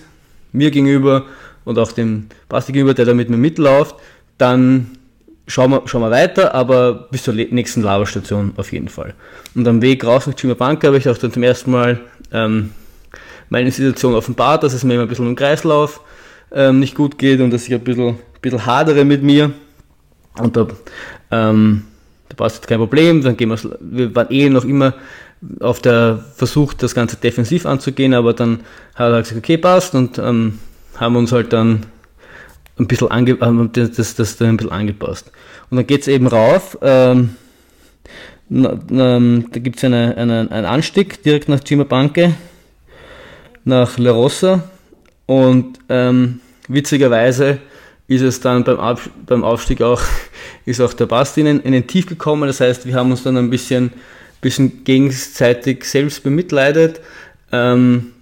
mir gegenüber und auch dem Basti gegenüber, der da mit mir mitläuft, dann schauen wir, schauen wir weiter, aber bis zur nächsten Laberstation auf jeden Fall. Und am Weg raus nach Chimabanka habe ich auch dann zum ersten Mal ähm, meine Situation offenbart, dass es mir immer ein bisschen im Kreislauf ähm, nicht gut geht und dass ich ein bisschen, ein bisschen hadere mit mir. Und da, ähm, da war es kein Problem, dann gehen wir, wir waren eh noch immer auf der Versuch, das Ganze defensiv anzugehen, aber dann hat er gesagt, okay, passt und ähm, haben uns halt dann ein bisschen ange das, das, das ein bisschen angepasst. Und dann geht es eben rauf. Ähm, na, na, da gibt es eine, eine, einen Anstieg direkt nach Cimabanque, nach La Rosa. Und ähm, witzigerweise ist es dann beim, Ab beim Aufstieg auch, ist auch der Basti in, in den Tief gekommen. Das heißt, wir haben uns dann ein bisschen, bisschen gegenseitig selbst bemitleidet. Ähm,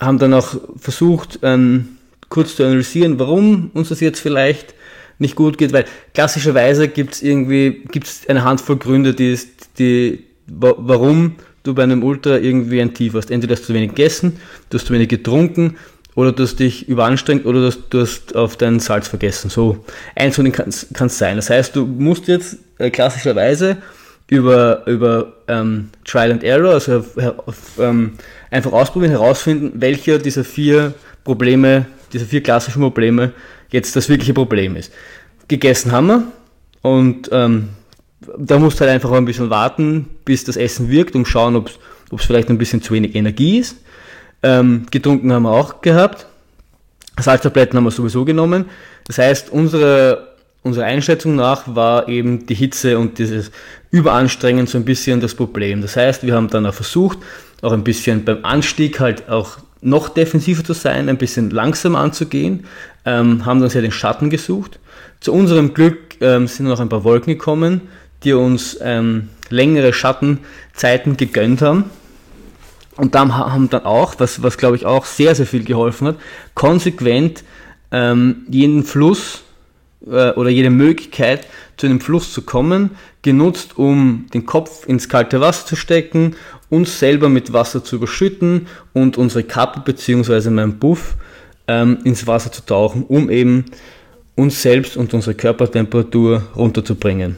haben dann auch versucht, ähm, kurz zu analysieren, warum uns das jetzt vielleicht nicht gut geht, weil klassischerweise gibt es irgendwie gibt's eine Handvoll Gründe, die, die, warum du bei einem Ultra irgendwie ein Tief hast. Entweder hast du zu wenig gegessen, du hast zu wenig getrunken oder du hast dich überanstrengt oder du hast, du hast auf dein Salz vergessen. So eins von denen kann es sein. Das heißt, du musst jetzt äh, klassischerweise über, über ähm, Trial and Error, also ähm, einfach ausprobieren, herausfinden, welcher dieser vier Probleme diese vier klassischen Probleme jetzt das wirkliche Problem ist. Gegessen haben wir und ähm, da musst du halt einfach ein bisschen warten, bis das Essen wirkt und schauen, ob es vielleicht ein bisschen zu wenig Energie ist. Ähm, getrunken haben wir auch gehabt. Salztabletten haben wir sowieso genommen. Das heißt, unsere, unsere Einschätzung nach war eben die Hitze und dieses Überanstrengen so ein bisschen das Problem. Das heißt, wir haben dann auch versucht, auch ein bisschen beim Anstieg halt auch noch defensiver zu sein, ein bisschen langsamer anzugehen, ähm, haben dann sehr den Schatten gesucht. Zu unserem Glück ähm, sind noch ein paar Wolken gekommen, die uns ähm, längere Schattenzeiten gegönnt haben. Und dann haben dann auch, was, was glaube ich auch sehr, sehr viel geholfen hat, konsequent ähm, jeden Fluss äh, oder jede Möglichkeit zu einem Fluss zu kommen, genutzt, um den Kopf ins kalte Wasser zu stecken, uns selber mit Wasser zu überschütten und unsere Kappe bzw. meinen Buff ähm, ins Wasser zu tauchen, um eben uns selbst und unsere Körpertemperatur runterzubringen.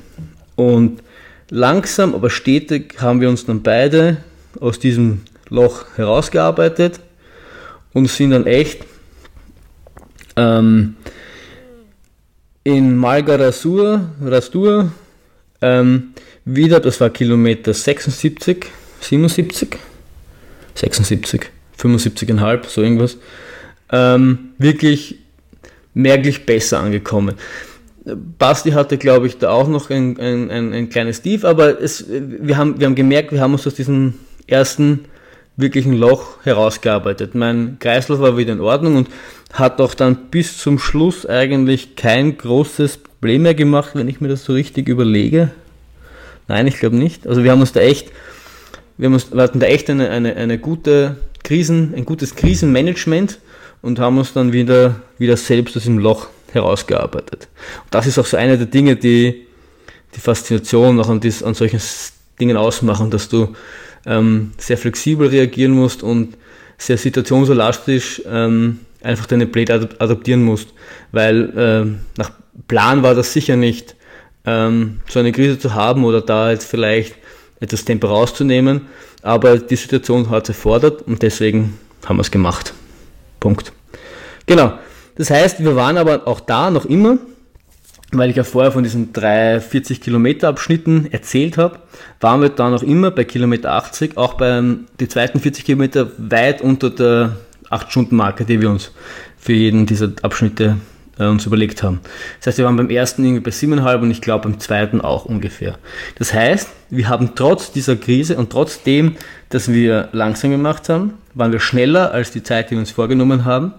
Und langsam, aber stetig haben wir uns dann beide aus diesem Loch herausgearbeitet und sind dann echt ähm, in Malgarasur, Rastur, ähm, wieder, das war Kilometer 76, 77, 76, 75,5, so irgendwas, ähm, wirklich merklich besser angekommen. Basti hatte, glaube ich, da auch noch ein, ein, ein, ein kleines Tief, aber es, wir, haben, wir haben gemerkt, wir haben uns aus diesem ersten wirklichen Loch herausgearbeitet. Mein Kreislauf war wieder in Ordnung und hat auch dann bis zum Schluss eigentlich kein großes Problem mehr gemacht, wenn ich mir das so richtig überlege. Nein, ich glaube nicht. Also wir haben uns da echt, wir, haben uns, wir hatten da echt eine, eine, eine gute Krisen, ein gutes Krisenmanagement und haben uns dann wieder, wieder selbst aus dem Loch herausgearbeitet. Und das ist auch so eine der Dinge, die die Faszination auch an, dies, an solchen Dingen ausmachen, dass du ähm, sehr flexibel reagieren musst und sehr situationselastisch ähm, einfach deine Pläne adaptieren musst. Weil äh, nach Plan war das sicher nicht, ähm, so eine Krise zu haben oder da jetzt vielleicht etwas Tempo rauszunehmen, aber die Situation hat es erfordert und deswegen haben wir es gemacht. Punkt. Genau. Das heißt, wir waren aber auch da noch immer weil ich ja vorher von diesen drei 40 Kilometer Abschnitten erzählt habe, waren wir da noch immer bei Kilometer 80, auch bei die zweiten 40 Kilometer weit unter der 8-Stunden-Marke, die wir uns für jeden dieser Abschnitte äh, uns überlegt haben. Das heißt, wir waren beim ersten irgendwie bei 7,5 und ich glaube beim zweiten auch ungefähr. Das heißt, wir haben trotz dieser Krise und trotzdem, dass wir langsam gemacht haben, waren wir schneller als die Zeit, die wir uns vorgenommen haben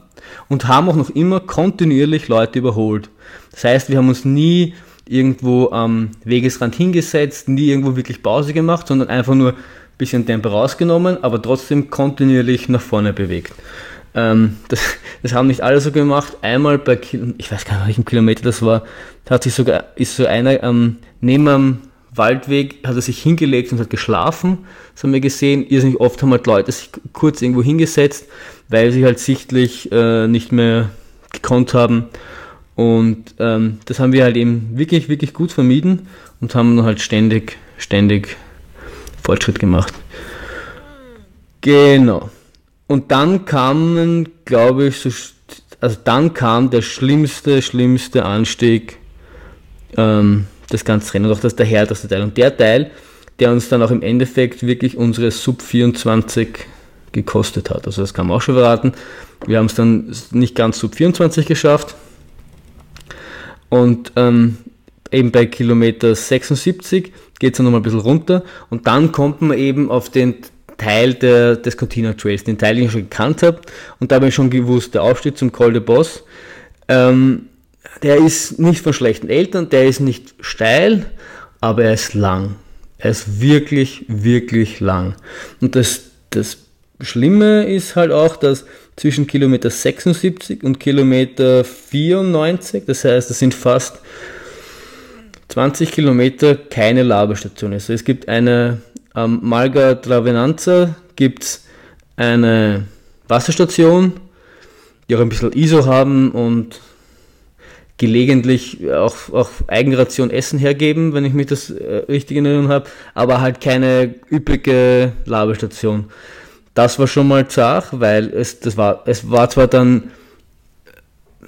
und haben auch noch immer kontinuierlich Leute überholt. Das heißt, wir haben uns nie irgendwo am Wegesrand hingesetzt, nie irgendwo wirklich Pause gemacht, sondern einfach nur ein bisschen Tempo rausgenommen, aber trotzdem kontinuierlich nach vorne bewegt. Ähm, das, das, haben nicht alle so gemacht. Einmal bei, ich weiß gar nicht, welchem Kilometer das war, hat sich sogar, ist so einer ähm, neben am Waldweg, hat er sich hingelegt und hat geschlafen. Das haben wir gesehen. Irrsinnig oft haben halt Leute sich kurz irgendwo hingesetzt, weil sie halt sichtlich äh, nicht mehr gekonnt haben Und ähm, das haben wir halt eben wirklich, wirklich gut vermieden und haben halt ständig, ständig Fortschritt gemacht. Genau. Und dann kamen, glaube ich, so, also dann kam der schlimmste, schlimmste Anstieg ähm, des ganzen Rennen, auch das der härteste Teil. Und der Teil, der uns dann auch im Endeffekt wirklich unsere Sub 24 gekostet hat. Also das kann man auch schon verraten. Wir haben es dann nicht ganz Sub 24 geschafft. Und ähm, eben bei Kilometer 76 geht es dann nochmal ein bisschen runter und dann kommt man eben auf den Teil der, des Continua Trails, den Teil, den ich schon gekannt habe. Und da habe ich schon gewusst, der Aufstieg zum Col de Boss, ähm, der ist nicht von schlechten Eltern, der ist nicht steil, aber er ist lang. Er ist wirklich, wirklich lang. Und das, das Schlimme ist halt auch, dass zwischen Kilometer 76 und Kilometer 94, das heißt, das sind fast 20 Kilometer, keine Labestation ist. Also es gibt eine am Malga Travenanza gibt es eine Wasserstation, die auch ein bisschen ISO haben und gelegentlich auch, auch Eigenration Essen hergeben, wenn ich mich das äh, richtig in Erinnerung habe, aber halt keine üppige Labestation. Das war schon mal zart, weil es, das war, es war zwar dann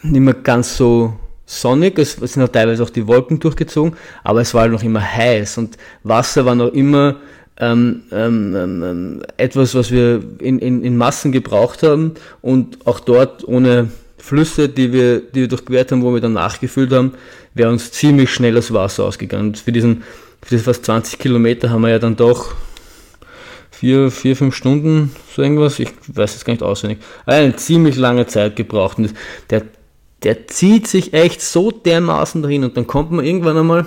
nicht mehr ganz so sonnig, es, es sind auch teilweise auch die Wolken durchgezogen, aber es war noch immer heiß und Wasser war noch immer ähm, ähm, ähm, etwas, was wir in, in, in Massen gebraucht haben und auch dort ohne Flüsse, die wir, die wir durchquert haben, wo wir dann nachgefüllt haben, wäre uns ziemlich schnell das Wasser ausgegangen. Und für diesen, für diese fast 20 Kilometer haben wir ja dann doch vier, vier, fünf Stunden, so irgendwas, ich weiß jetzt gar nicht auswendig, eine ziemlich lange Zeit gebraucht. Und der, der zieht sich echt so dermaßen dahin und dann kommt man irgendwann einmal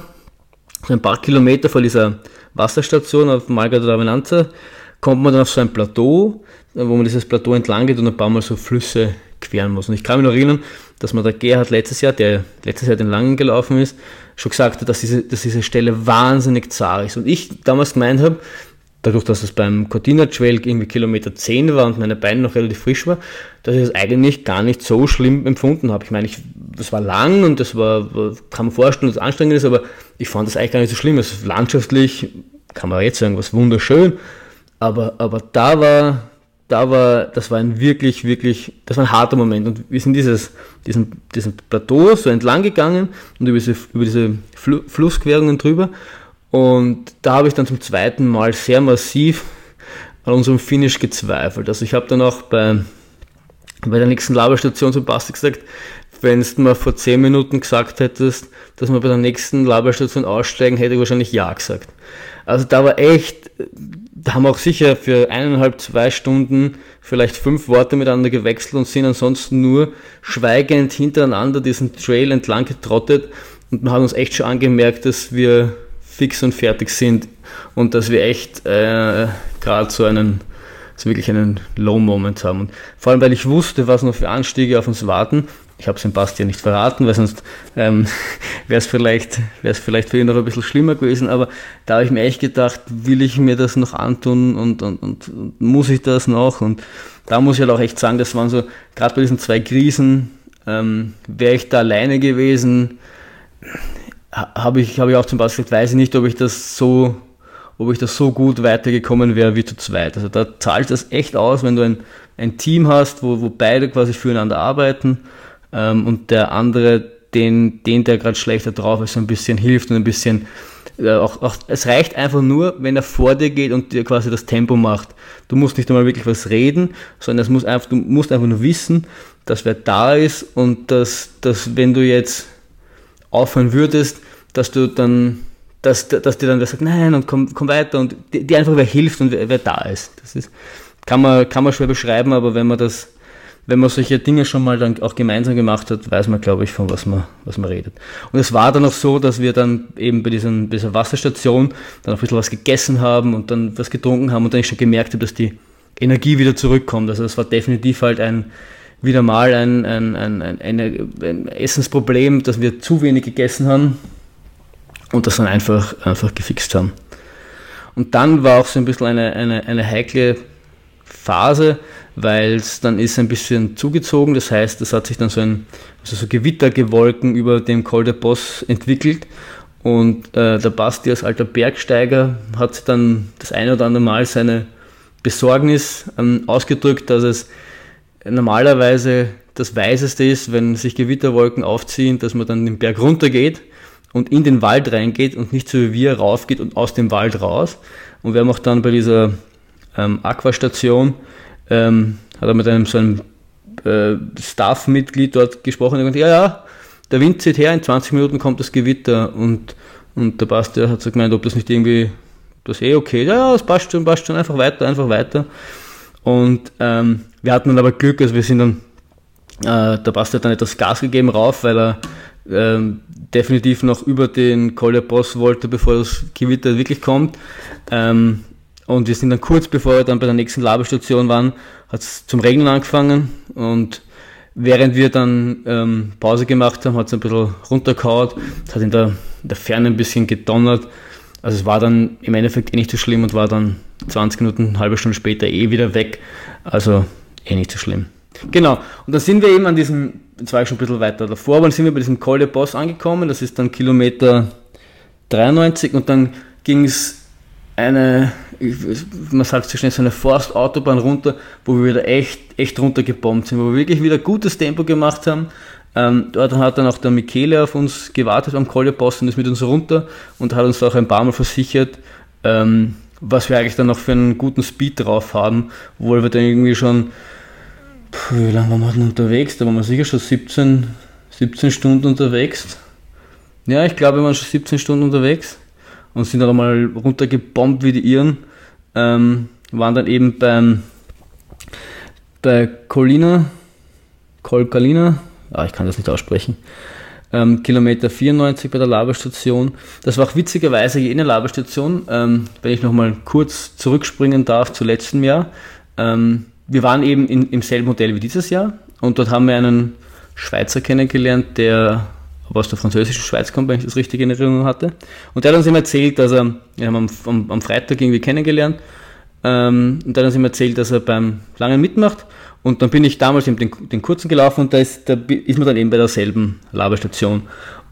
so ein paar Kilometer vor dieser Wasserstation auf Malga da Venanza, kommt man dann auf so ein Plateau, wo man dieses Plateau entlang geht und ein paar Mal so Flüsse queren muss. Und ich kann mich noch erinnern, dass man der Gerhard letztes Jahr, der letztes Jahr den Langen gelaufen ist, schon gesagt hat, dass diese, dass diese Stelle wahnsinnig zart ist. Und ich damals gemeint habe, dadurch, dass es beim Cortina Trail irgendwie Kilometer 10 war und meine Beine noch relativ frisch war, dass ich es eigentlich gar nicht so schlimm empfunden habe. Ich meine, es war lang und das war, kann man vorstellen, dass es anstrengend ist, aber ich fand das eigentlich gar nicht so schlimm. Es ist landschaftlich, kann man jetzt sagen, was wunderschön, aber, aber da war, da war, das war ein wirklich, wirklich, das war ein harter Moment und wir sind dieses, diesen, diesen Plateau so entlang gegangen und über diese, über diese Flussquerungen drüber und da habe ich dann zum zweiten Mal sehr massiv an unserem Finish gezweifelt. Also ich habe dann auch bei, bei der nächsten Laberstation zum Basti gesagt, wenn du mir vor 10 Minuten gesagt hättest, dass wir bei der nächsten Laberstation aussteigen, hätte ich wahrscheinlich Ja gesagt. Also da war echt, da haben wir auch sicher für eineinhalb, zwei Stunden vielleicht fünf Worte miteinander gewechselt und sind ansonsten nur schweigend hintereinander diesen Trail entlang getrottet und man hat uns echt schon angemerkt, dass wir fix und fertig sind und dass wir echt äh, gerade so einen so wirklich einen Low-Moment haben. Und vor allem, weil ich wusste, was noch für Anstiege auf uns warten. Ich habe Sebastian nicht verraten, weil sonst ähm, wäre es vielleicht, vielleicht für ihn noch ein bisschen schlimmer gewesen. Aber da habe ich mir echt gedacht, will ich mir das noch antun und, und, und, und muss ich das noch? Und da muss ich halt auch echt sagen, das waren so, gerade bei diesen zwei Krisen, ähm, wäre ich da alleine gewesen, habe ich, hab ich auch zum Beispiel gesagt, weiß ich nicht, ob ich das so, ob ich das so gut weitergekommen wäre wie zu zweit. Also da zahlt das echt aus, wenn du ein, ein Team hast, wo, wo beide quasi füreinander arbeiten ähm, und der andere, den, den der gerade schlechter drauf ist, so ein bisschen hilft und ein bisschen äh, auch, auch, es reicht einfach nur, wenn er vor dir geht und dir quasi das Tempo macht. Du musst nicht einmal wirklich was reden, sondern es muss einfach, du musst einfach nur wissen, dass wer da ist und dass, dass wenn du jetzt aufhören würdest, dass du dann, dass, dass dir dann wer sagt, nein, und komm, komm weiter und dir einfach wer hilft und wer, wer, da ist. Das ist, kann man, kann man schwer beschreiben, aber wenn man das, wenn man solche Dinge schon mal dann auch gemeinsam gemacht hat, weiß man, glaube ich, von was man, was man redet. Und es war dann auch so, dass wir dann eben bei, diesen, dieser Wasserstation dann ein bisschen was gegessen haben und dann was getrunken haben und dann ich schon gemerkt habe, dass die Energie wieder zurückkommt. Also es war definitiv halt ein, wieder mal ein, ein, ein, ein Essensproblem, dass wir zu wenig gegessen haben und das dann einfach, einfach gefixt haben. Und dann war auch so ein bisschen eine, eine, eine heikle Phase, weil es dann ist ein bisschen zugezogen. Das heißt, es hat sich dann so ein also so Gewittergewolken über dem Col de Boss entwickelt. Und äh, der Basti als alter Bergsteiger hat dann das eine oder andere Mal seine Besorgnis ähm, ausgedrückt, dass es normalerweise das Weiseste ist, wenn sich Gewitterwolken aufziehen, dass man dann den Berg runtergeht und in den Wald reingeht und nicht so wie wir raufgeht und aus dem Wald raus. Und wir haben auch dann bei dieser ähm, Aquastation, ähm, hat er mit einem so einem äh, Staff-Mitglied dort gesprochen und gesagt, ja, ja, der Wind zieht her, in 20 Minuten kommt das Gewitter und, und der Basti hat so gemeint, ob das nicht irgendwie, das eh okay, ja, das passt schon, passt schon, einfach weiter, einfach weiter. Und ähm, wir hatten dann aber Glück, also wir sind dann, äh, der Basti hat dann etwas Gas gegeben rauf, weil er ähm, definitiv noch über den Col de Boss wollte, bevor das Gewitter wirklich kommt. Ähm, und wir sind dann kurz bevor wir dann bei der nächsten Labestation waren, hat es zum Regnen angefangen und während wir dann ähm, Pause gemacht haben, hat es ein bisschen runtergehauen, es hat in der, in der Ferne ein bisschen gedonnert. Also es war dann im Endeffekt eh nicht so schlimm und war dann 20 Minuten, eine halbe Stunde später eh wieder weg. Also eh nicht so schlimm. Genau, und dann sind wir eben an diesem, jetzt war ich schon ein bisschen weiter davor, aber dann sind wir bei diesem Col de Boss angekommen, das ist dann Kilometer 93 und dann ging es eine, man sagt so schnell, so eine Forstautobahn runter, wo wir wieder echt, echt runtergebombt sind, wo wir wirklich wieder gutes Tempo gemacht haben. Ähm, dort hat dann auch der Michele auf uns gewartet am Col de Boss und ist mit uns runter und hat uns auch ein paar Mal versichert, ähm, was wir eigentlich dann noch für einen guten Speed drauf haben, obwohl wir dann irgendwie schon, pff, wie lange waren wir denn unterwegs? Da waren wir sicher schon 17, 17 Stunden unterwegs. Ja, ich glaube, wir waren schon 17 Stunden unterwegs und sind dann einmal runtergebombt wie die Iren. Ähm, waren dann eben beim, bei Colina, Colcalina, ah, ich kann das nicht aussprechen, ähm, Kilometer 94 bei der Laberstation. Das war auch witzigerweise jene Laberstation, ähm, wenn ich nochmal kurz zurückspringen darf zu letztem Jahr. Ähm, wir waren eben in, im selben Modell wie dieses Jahr und dort haben wir einen Schweizer kennengelernt, der aus der französischen Schweiz kommt, wenn ich das richtig in Erinnerung hatte. Und der hat uns immer erzählt, dass er, wir haben am, am, Freitag irgendwie kennengelernt, ähm, und der hat uns immer erzählt, dass er beim Langen mitmacht. Und dann bin ich damals eben den, den kurzen gelaufen und da ist, da ist man dann eben bei derselben Labestation.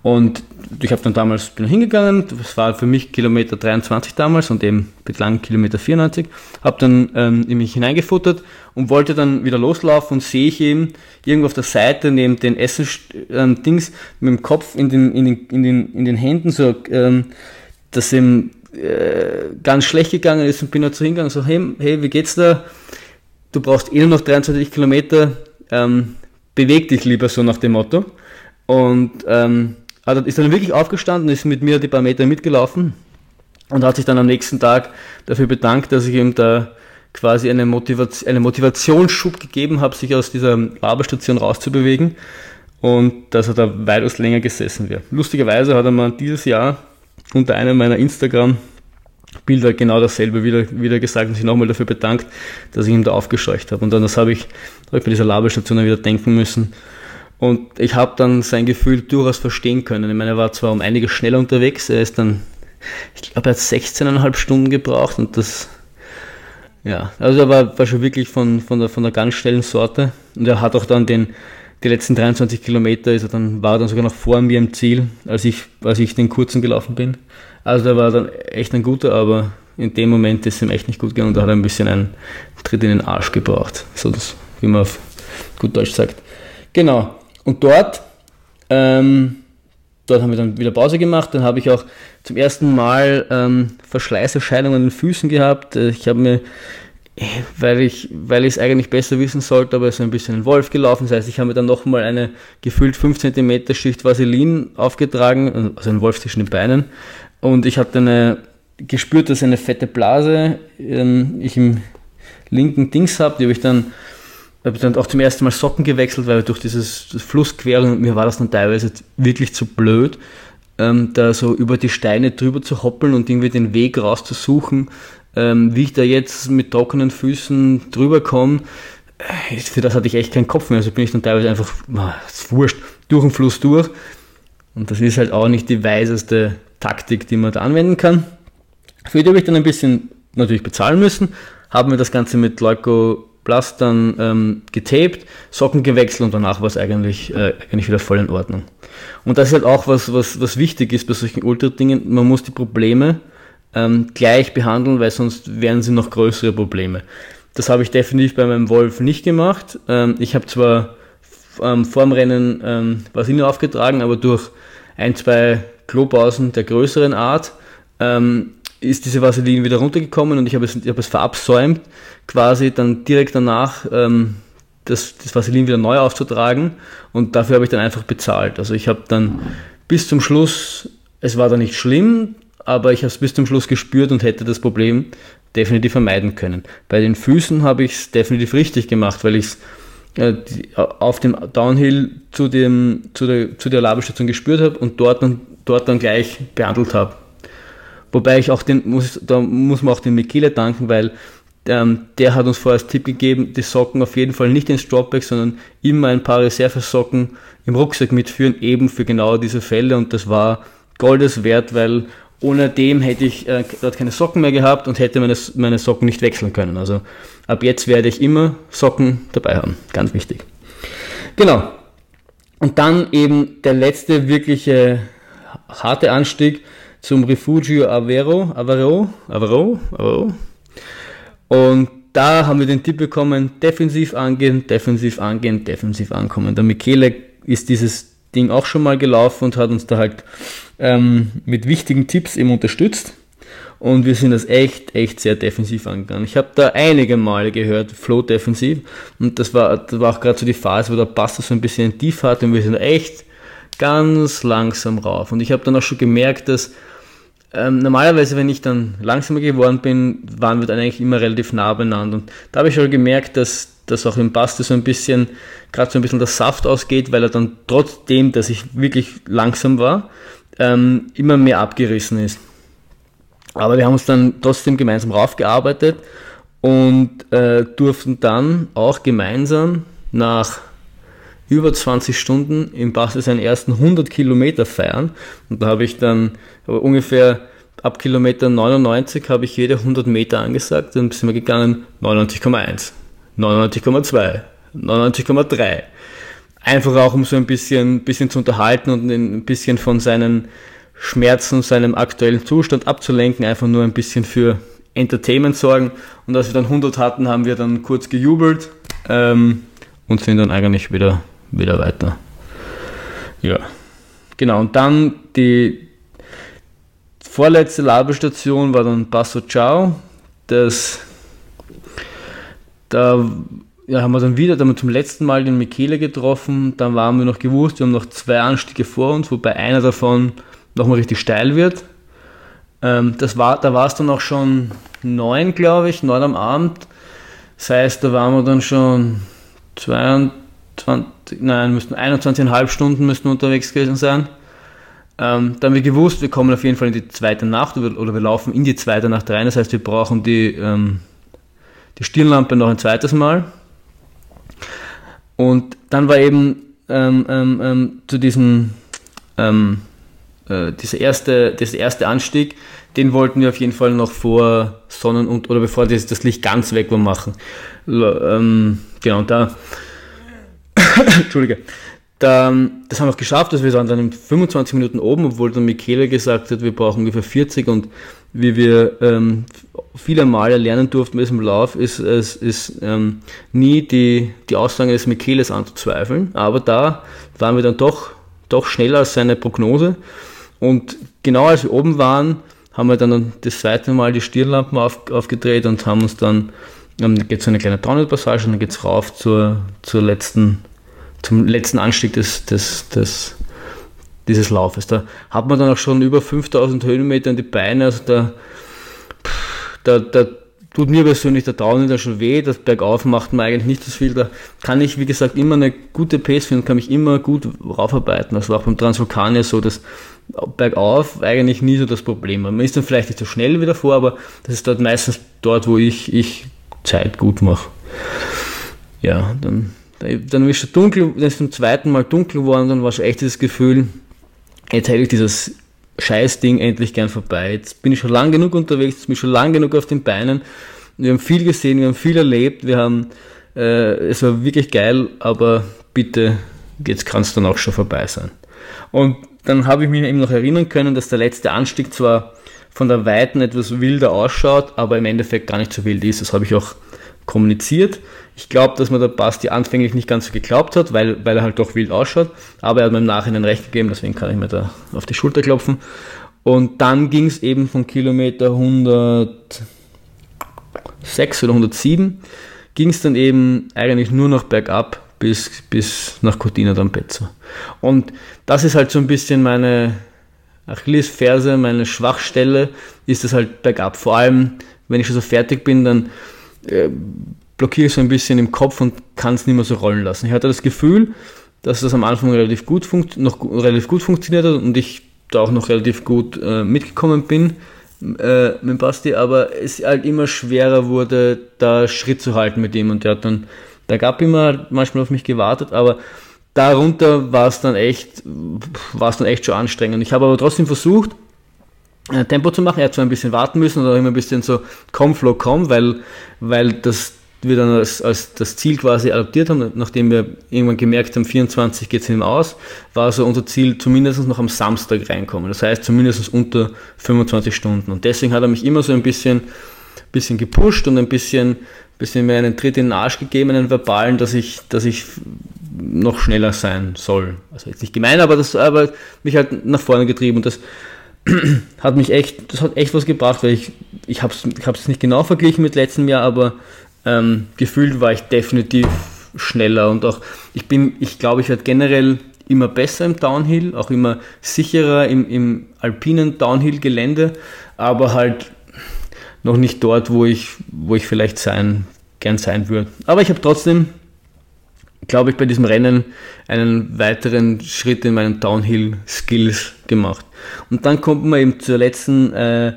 Und ich habe dann damals bin hingegangen, das war für mich Kilometer 23 damals und eben bislang Kilometer 94, habe dann ähm, in mich hineingefuttert und wollte dann wieder loslaufen und sehe ich eben irgendwo auf der Seite neben den Essen-Dings mit dem Kopf in den, in den, in den, in den Händen so, ähm, dass ihm äh, ganz schlecht gegangen ist und bin dazu hingegangen so, hey, hey, wie geht's da? Du brauchst eh nur noch 23 Kilometer, ähm, beweg dich lieber so nach dem Motto. Und ähm, also ist dann wirklich aufgestanden, ist mit mir die paar Meter mitgelaufen und hat sich dann am nächsten Tag dafür bedankt, dass ich ihm da quasi eine, Motivation, eine Motivationsschub gegeben habe, sich aus dieser Arbeitsstation rauszubewegen und dass er da weitaus länger gesessen wäre. Lustigerweise hat er mir dieses Jahr unter einem meiner Instagram Bilder genau dasselbe wieder, wieder gesagt und sich nochmal dafür bedankt, dass ich ihm da aufgescheucht habe. Und dann das habe ich, hab bei dieser Labestation wieder denken müssen, und ich habe dann sein Gefühl durchaus verstehen können. Ich meine, er war zwar um einiges schneller unterwegs, er ist dann, ich glaube, er hat 16,5 Stunden gebraucht und das, ja, also er war, war schon wirklich von, von, der, von der ganz schnellen Sorte. Und er hat auch dann den, die letzten 23 Kilometer ist er dann, war er dann sogar noch vor mir im Ziel, als ich, als ich den kurzen gelaufen bin. Also er war dann echt ein guter, aber in dem Moment ist ihm echt nicht gut gegangen und da hat er ein bisschen einen Tritt in den Arsch gebraucht. So das, wie man auf gut Deutsch sagt. Genau. Und dort, ähm, dort haben wir dann wieder Pause gemacht. Dann habe ich auch zum ersten Mal ähm, Verschleißerscheinungen an den Füßen gehabt. Äh, ich habe mir, weil ich weil es eigentlich besser wissen sollte, aber ist ein bisschen ein Wolf gelaufen. Das heißt, ich habe mir dann nochmal eine gefühlt 5 cm Schicht Vaseline aufgetragen, also ein Wolf zwischen den Beinen. Und ich hatte eine, gespürt, dass eine fette Blase ähm, ich im linken Dings habe. Die habe ich dann habe dann auch zum ersten Mal Socken gewechselt, weil durch dieses Flussquerung, mir war das dann teilweise wirklich zu blöd, ähm, da so über die Steine drüber zu hoppeln und irgendwie den Weg rauszusuchen, ähm, wie ich da jetzt mit trockenen Füßen drüber komme. Äh, für das hatte ich echt keinen Kopf mehr, also bin ich dann teilweise einfach, ist wurscht, durch den Fluss durch. Und das ist halt auch nicht die weiseste Taktik, die man da anwenden kann. Für die habe ich dann ein bisschen natürlich bezahlen müssen, haben wir das Ganze mit Leukoplast dann ähm, getaped, Socken gewechselt und danach war es eigentlich, äh, eigentlich wieder voll in Ordnung. Und das ist halt auch was, was, was wichtig ist bei solchen Ultra-Dingen. Man muss die Probleme ähm, gleich behandeln, weil sonst wären sie noch größere Probleme. Das habe ich definitiv bei meinem Wolf nicht gemacht. Ähm, ich habe zwar ähm, vor dem Rennen ähm, Vaseline aufgetragen, aber durch ein, zwei Klopausen der größeren Art ähm, ist diese Vaseline wieder runtergekommen und ich habe es, habe es verabsäumt, quasi dann direkt danach ähm, das, das Vaseline wieder neu aufzutragen und dafür habe ich dann einfach bezahlt. Also ich habe dann bis zum Schluss, es war dann nicht schlimm, aber ich habe es bis zum Schluss gespürt und hätte das Problem definitiv vermeiden können. Bei den Füßen habe ich es definitiv richtig gemacht, weil ich es äh, auf dem Downhill zu, dem, zu der, zu der Labelstation gespürt habe und dort dann, dort dann gleich behandelt habe. Wobei ich auch den, muss, da muss man auch den Michele danken, weil ähm, der hat uns vorher als Tipp gegeben, die Socken auf jeden Fall nicht ins Dropback, sondern immer ein paar Reservesocken im Rucksack mitführen, eben für genau diese Fälle und das war Goldes wert, weil ohne dem hätte ich äh, dort keine Socken mehr gehabt und hätte meine, meine Socken nicht wechseln können. Also ab jetzt werde ich immer Socken dabei haben. Ganz wichtig. Genau. Und dann eben der letzte wirkliche harte Anstieg zum Refugio Avero, Avero, Avero, Avero. Und da haben wir den Tipp bekommen, defensiv angehen, defensiv angehen, defensiv ankommen. Der Michele ist dieses Ding auch schon mal gelaufen und hat uns da halt ähm, mit wichtigen Tipps eben unterstützt. Und wir sind das echt, echt sehr defensiv angegangen. Ich habe da einige Male gehört, Flow defensiv. Und das war, das war auch gerade so die Phase, wo der Bass so ein bisschen tief hat und wir sind echt ganz langsam rauf. Und ich habe dann auch schon gemerkt, dass ähm, normalerweise, wenn ich dann langsamer geworden bin, waren wir dann eigentlich immer relativ nah beieinander. Und da habe ich schon gemerkt, dass dass auch im Basti so ein bisschen, gerade so ein bisschen der Saft ausgeht, weil er dann trotzdem, dass ich wirklich langsam war, ähm, immer mehr abgerissen ist. Aber wir haben uns dann trotzdem gemeinsam raufgearbeitet und äh, durften dann auch gemeinsam nach über 20 Stunden im Basti seinen ersten 100 Kilometer feiern. Und da habe ich dann ungefähr ab Kilometer 99 habe ich jede 100 Meter angesagt, dann sind wir gegangen 99,1. 99,2, 99,3. Einfach auch, um so ein bisschen, bisschen zu unterhalten und ein bisschen von seinen Schmerzen, seinem aktuellen Zustand abzulenken, einfach nur ein bisschen für Entertainment sorgen. Und als wir dann 100 hatten, haben wir dann kurz gejubelt ähm, und sind dann eigentlich wieder, wieder weiter. Ja, genau. Und dann die vorletzte Labestation war dann Passo Ciao. Das da ja, haben wir dann wieder, dann haben wir zum letzten Mal den Michele getroffen, dann waren wir noch gewusst, wir haben noch zwei Anstiege vor uns, wobei einer davon nochmal richtig steil wird. Ähm, das war, da war es dann auch schon neun, glaube ich, neun am Abend. Das heißt, da waren wir dann schon 22, nein, müssten 21,5 Stunden müssten unterwegs gewesen sein. Ähm, dann haben wir gewusst, wir kommen auf jeden Fall in die zweite Nacht oder, wir laufen in die zweite Nacht rein. Das heißt, wir brauchen die ähm, die Stirnlampe noch ein zweites Mal. Und dann war eben ähm, ähm, ähm zu diesem ähm, äh, dieser erste, dieser erste Anstieg, den wollten wir auf jeden Fall noch vor Sonnen- und oder bevor das, das Licht ganz weg war machen. Ähm, genau, da Entschuldige. Da, das haben wir auch geschafft, dass wir waren dann in 25 Minuten oben, obwohl dann Michele gesagt hat, wir brauchen ungefähr 40 und wie wir ähm, viele Male lernen durften bei diesem Lauf, ist es ist, ähm, nie die, die Aussage des Micheles anzuzweifeln, aber da waren wir dann doch, doch schneller als seine Prognose und genau als wir oben waren, haben wir dann das zweite Mal die Stirnlampen auf, aufgedreht und haben uns dann, ähm, geht so eine kleine Downhill-Passage und dann geht es rauf zur, zur letzten, zum letzten Anstieg des, des, des dieses Laufes. Da hat man dann auch schon über 5000 Höhenmeter in die Beine, also da, da, da tut mir persönlich der Downhill da schon weh, das Bergauf macht mir eigentlich nicht so viel, da kann ich, wie gesagt, immer eine gute Pace finden, kann mich immer gut raufarbeiten. Das war auch beim Transvulkanier so, dass bergauf eigentlich nie so das Problem. Man ist dann vielleicht nicht so schnell wieder vor, aber das ist dort meistens dort, wo ich, ich Zeit gut mache. Ja, dann, dann ist es dunkel, dann ist zum zweiten Mal dunkel geworden, dann war schon echt das Gefühl, jetzt hätte ich dieses Scheißding endlich gern vorbei. Jetzt bin ich schon lang genug unterwegs, jetzt bin ich schon lang genug auf den Beinen Wir haben viel gesehen, wir haben viel erlebt, wir haben, äh, es war wirklich geil, aber bitte, jetzt kann es dann auch schon vorbei sein. Und dann habe ich mich eben noch erinnern können, dass der letzte Anstieg zwar von der Weiten etwas wilder ausschaut, aber im Endeffekt gar nicht so wild ist. Das habe ich auch kommuniziert. Ich glaube, dass man der Basti anfänglich nicht ganz so geglaubt hat, weil, weil er halt doch wild ausschaut, aber er hat mir im Nachhinein recht gegeben, deswegen kann ich mir da auf die Schulter klopfen. Und dann ging es eben von Kilometer 106 oder 107, ging es dann eben eigentlich nur noch bergab bis, bis nach Cortina d'Ampezzo. Und das ist halt so ein bisschen meine Achillesferse, meine Schwachstelle, ist das halt bergab. Vor allem, wenn ich schon so fertig bin, dann äh, blockiere ich so ein bisschen im Kopf und kann es nicht mehr so rollen lassen. Ich hatte das Gefühl, dass das am Anfang relativ gut noch relativ gut funktioniert hat und ich da auch noch relativ gut äh, mitgekommen bin äh, mit Basti, aber es halt immer schwerer wurde, da Schritt zu halten mit ihm und der hat dann da gab immer manchmal auf mich gewartet, aber darunter war es dann echt, war es dann echt schon anstrengend. Ich habe aber trotzdem versucht, Tempo zu machen. Er hat zwar ein bisschen warten müssen oder immer ein bisschen so komm, flow, komm, weil, weil das wir dann als, als das Ziel quasi adaptiert haben, nachdem wir irgendwann gemerkt haben, 24 geht es mehr aus, war so unser Ziel, zumindest noch am Samstag reinkommen. Das heißt, zumindest unter 25 Stunden. Und deswegen hat er mich immer so ein bisschen, bisschen gepusht und ein bisschen bisschen mir einen Tritt in den Arsch gegeben, einen verbalen, dass ich, dass ich noch schneller sein soll. Also jetzt nicht gemein, aber das aber mich halt nach vorne getrieben und das hat mich echt, das hat echt was gebracht, weil ich, ich habe es ich hab's nicht genau verglichen mit letztem Jahr, aber ähm, gefühlt war ich definitiv schneller und auch, ich bin, ich glaube, ich werde generell immer besser im Downhill, auch immer sicherer im, im alpinen Downhill-Gelände, aber halt noch nicht dort, wo ich, wo ich vielleicht sein, gern sein würde. Aber ich habe trotzdem, glaube ich, bei diesem Rennen einen weiteren Schritt in meinen Downhill-Skills gemacht. Und dann kommt man eben zur letzten äh,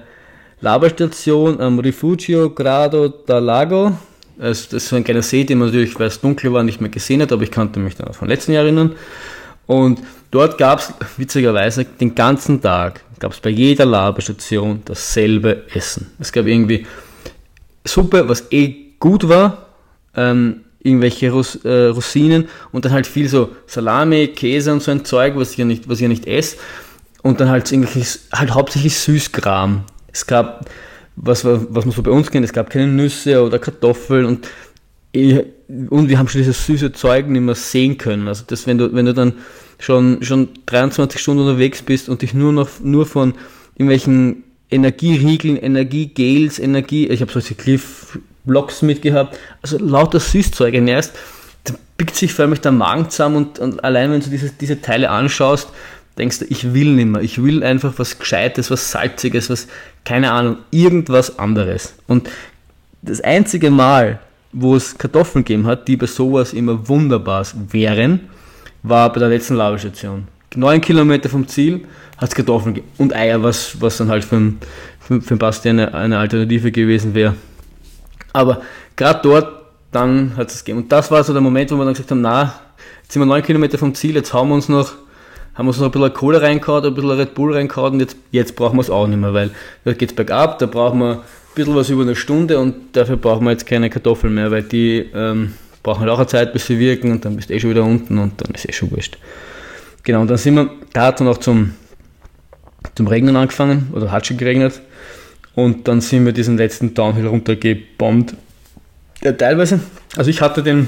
Laberstation am Rifugio Grado da Lago. Also das ist so ein kleiner See, den man natürlich, weil es dunkel war, nicht mehr gesehen hat, aber ich kannte mich dann von letzten Jahr erinnern. Und dort gab es witzigerweise den ganzen Tag gab es bei jeder Laberstation dasselbe Essen. Es gab irgendwie Suppe, was eh gut war, ähm, irgendwelche Ros äh, Rosinen und dann halt viel so Salami, Käse und so ein Zeug, was ich ja nicht, was ich ja nicht esse. Und dann halt irgendwelches, halt hauptsächlich Süßkram. Es gab, was, was man so bei uns kennt, es gab keine Nüsse oder Kartoffeln und, und wir haben schon dieses süße Zeug nicht mehr sehen können. Also das, wenn du, wenn du dann schon, schon 23 Stunden unterwegs bist und dich nur noch nur von irgendwelchen Energieriegeln, Energiegels, Energie, ich habe solche Cliff Blocks mitgehabt, also lauter Süßzeug ernährst, da pickt sich vor allem der Magen zusammen und, und allein wenn du diese, diese Teile anschaust, denkst du, ich will nicht mehr, ich will einfach was Gescheites, was Salziges, was, keine Ahnung, irgendwas anderes. Und das einzige Mal, wo es Kartoffeln gegeben hat, die bei sowas immer wunderbar wären, war bei der letzten Labestation. Neun Kilometer vom Ziel hat es Kartoffeln gegeben. und Eier, was, was dann halt für, für, für Basti eine, eine Alternative gewesen wäre. Aber gerade dort, dann hat es gegeben. Und das war so der Moment, wo wir dann gesagt haben, na, jetzt sind wir neun Kilometer vom Ziel, jetzt haben wir uns noch, haben uns noch ein bisschen Kohle reingehauen, ein bisschen Red Bull reingehauen und jetzt, jetzt brauchen wir es auch nicht mehr, weil da geht es bergab, da brauchen wir ein bisschen was über eine Stunde und dafür brauchen wir jetzt keine Kartoffeln mehr, weil die ähm, brauchen halt auch eine Zeit, bis sie wirken und dann bist du eh schon wieder unten und dann ist eh schon wurscht. Genau, und dann sind wir, da hat es dann auch zum, zum Regnen angefangen oder hat schon geregnet und dann sind wir diesen letzten Downhill runtergebombt. Ja, teilweise, also ich hatte den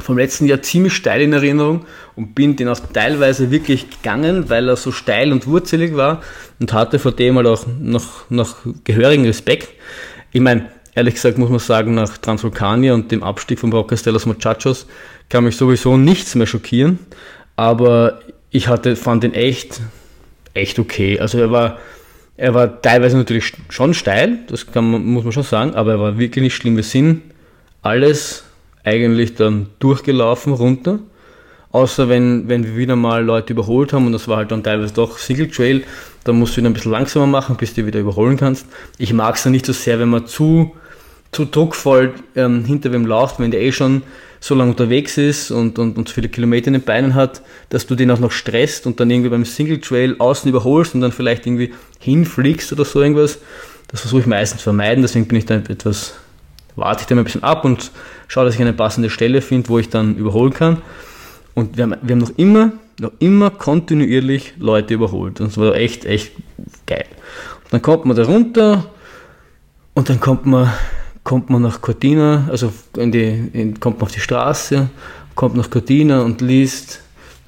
vom letzten Jahr ziemlich steil in Erinnerung und bin den auch teilweise wirklich gegangen, weil er so steil und wurzelig war und hatte vor dem halt auch noch, noch gehörigen Respekt. Ich meine, Ehrlich gesagt muss man sagen, nach Transvulkania und dem Abstieg von Roccas de los Muchachos kann mich sowieso nichts mehr schockieren. Aber ich hatte, fand ihn echt, echt okay. Also er war, er war teilweise natürlich schon steil, das man, muss man schon sagen, aber er war wirklich nicht schlimm. Wir sind alles eigentlich dann durchgelaufen runter. Außer wenn, wenn wir wieder mal Leute überholt haben und das war halt dann teilweise doch Single Trail, dann musst du ihn ein bisschen langsamer machen, bis du wieder überholen kannst. Ich mag es dann nicht so sehr, wenn man zu zu druckvoll ähm, hinter wem läuft, wenn der eh schon so lange unterwegs ist und, und, und so viele Kilometer in den Beinen hat, dass du den auch noch stresst und dann irgendwie beim Single Trail außen überholst und dann vielleicht irgendwie hinfliegst oder so irgendwas. Das versuche ich meistens zu vermeiden, deswegen bin ich dann etwas, warte ich dann ein bisschen ab und schaue, dass ich eine passende Stelle finde, wo ich dann überholen kann. Und wir haben, wir haben noch immer, noch immer kontinuierlich Leute überholt. Und das war echt, echt geil. Und dann kommt man da runter und dann kommt man, kommt man nach Cortina, also in die, in, kommt man auf die Straße, kommt nach Cortina und liest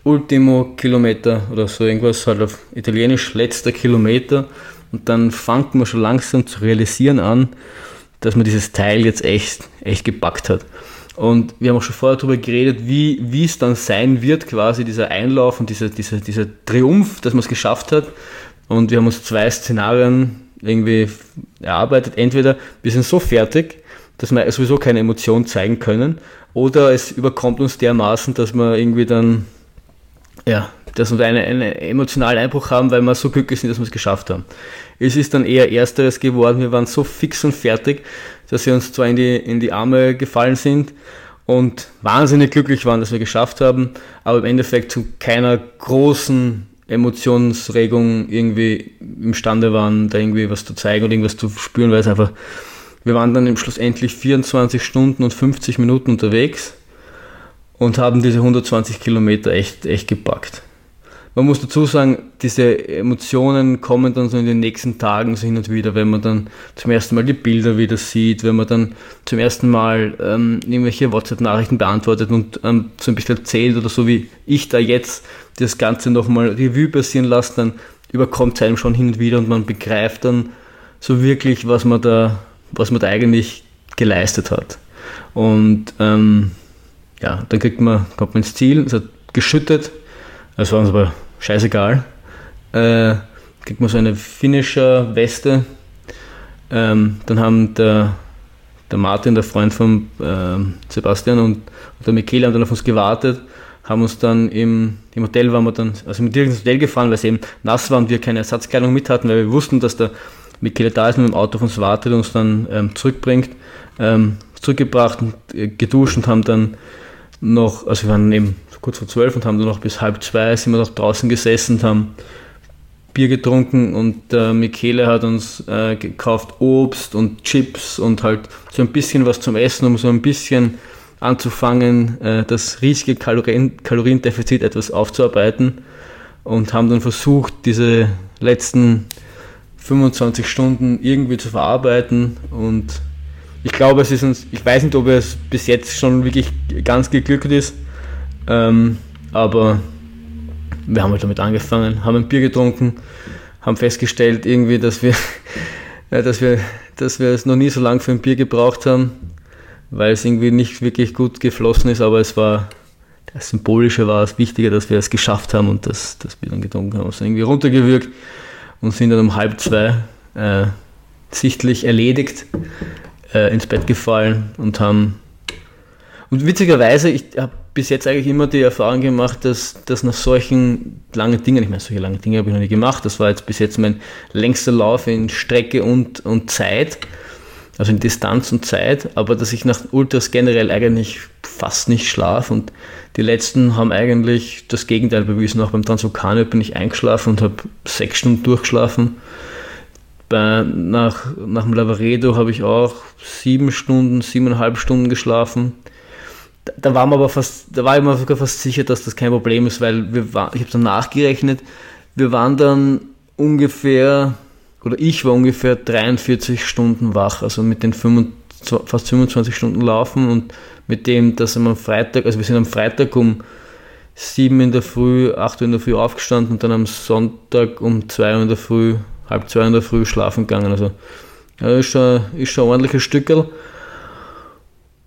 Ultimo Kilometer oder so irgendwas, halt auf Italienisch, letzter Kilometer. Und dann fängt man schon langsam zu realisieren an, dass man dieses Teil jetzt echt, echt gepackt hat. Und wir haben auch schon vorher darüber geredet, wie, wie es dann sein wird, quasi dieser Einlauf und dieser, dieser, dieser Triumph, dass man es geschafft hat. Und wir haben uns zwei Szenarien irgendwie erarbeitet. Entweder wir sind so fertig, dass wir sowieso keine Emotion zeigen können, oder es überkommt uns dermaßen, dass wir irgendwie dann, ja, dass wir einen, einen emotionalen Einbruch haben, weil wir so glücklich sind, dass wir es geschafft haben. Es ist dann eher Ersteres geworden. Wir waren so fix und fertig, dass wir uns zwar in die, in die Arme gefallen sind und wahnsinnig glücklich waren, dass wir geschafft haben, aber im Endeffekt zu keiner großen Emotionsregung irgendwie imstande waren, da irgendwie was zu zeigen oder irgendwas zu spüren, weil es einfach, wir waren dann im Schluss endlich 24 Stunden und 50 Minuten unterwegs und haben diese 120 Kilometer echt, echt gepackt. Man muss dazu sagen, diese Emotionen kommen dann so in den nächsten Tagen so hin und wieder, wenn man dann zum ersten Mal die Bilder wieder sieht, wenn man dann zum ersten Mal ähm, irgendwelche WhatsApp-Nachrichten beantwortet und ähm, so ein bisschen erzählt oder so wie ich da jetzt das Ganze nochmal Revue passieren lasse, dann überkommt es einem schon hin und wieder und man begreift dann so wirklich, was man da, was man da eigentlich geleistet hat. Und ähm, ja, dann kriegt man, kommt man ins Ziel, es hat geschüttet, es war uns aber scheißegal. Äh, kriegt man so eine finnische Weste. Ähm, dann haben der, der Martin, der Freund von äh, Sebastian und, und, der Michele haben dann auf uns gewartet, haben uns dann im, im Hotel waren wir dann, also mit direkt ins Hotel gefahren, weil es eben nass war und wir keine Ersatzkleidung mit hatten, weil wir wussten, dass der Michele da ist und mit dem Auto auf uns wartet und uns dann ähm, zurückbringt. Ähm, zurückgebracht und äh, geduscht und haben dann noch, also wir waren eben kurz vor zwölf und haben dann noch bis halb zwei sind wir noch draußen gesessen und haben Bier getrunken und der Michele hat uns äh, gekauft Obst und Chips und halt so ein bisschen was zum Essen, um so ein bisschen anzufangen, äh, das riesige Kalorien, Kaloriendefizit etwas aufzuarbeiten und haben dann versucht, diese letzten 25 Stunden irgendwie zu verarbeiten. Und ich glaube, es ist uns, ich weiß nicht, ob es bis jetzt schon wirklich ganz geglückt ist, ähm, aber wir haben halt damit angefangen, haben ein Bier getrunken, haben festgestellt irgendwie, dass wir, dass wir, dass wir es noch nie so lange für ein Bier gebraucht haben, weil es irgendwie nicht wirklich gut geflossen ist, aber es war, das Symbolische war es wichtiger, dass wir es geschafft haben und dass, dass wir dann getrunken haben. Also irgendwie runtergewürgt und sind dann um halb zwei äh, sichtlich erledigt äh, ins Bett gefallen und haben und witzigerweise, ich habe bis jetzt eigentlich immer die Erfahrung gemacht, dass, dass nach solchen langen Dingen, ich meine, solche langen Dinge habe ich noch nie gemacht, das war jetzt bis jetzt mein längster Lauf in Strecke und, und Zeit, also in Distanz und Zeit, aber dass ich nach Ultras generell eigentlich fast nicht schlafe und die letzten haben eigentlich das Gegenteil bewiesen. Auch beim Transvulkanier bin ich eingeschlafen und habe sechs Stunden durchgeschlafen. Bei, nach, nach dem Lavaredo habe ich auch sieben Stunden, siebeneinhalb Stunden geschlafen da war man aber fast, da war ich mir sogar fast sicher, dass das kein Problem ist, weil wir war, ich habe dann nachgerechnet, wir waren dann ungefähr, oder ich war ungefähr 43 Stunden wach, also mit den 25, fast 25 Stunden laufen und mit dem, dass wir am Freitag, also wir sind am Freitag um 7 in der Früh, 8 Uhr in der Früh aufgestanden und dann am Sonntag um 2 Uhr in der Früh, halb 2 Uhr in der Früh schlafen gegangen. Also ja, ist schon, ist schon ein ordentliches Stückel.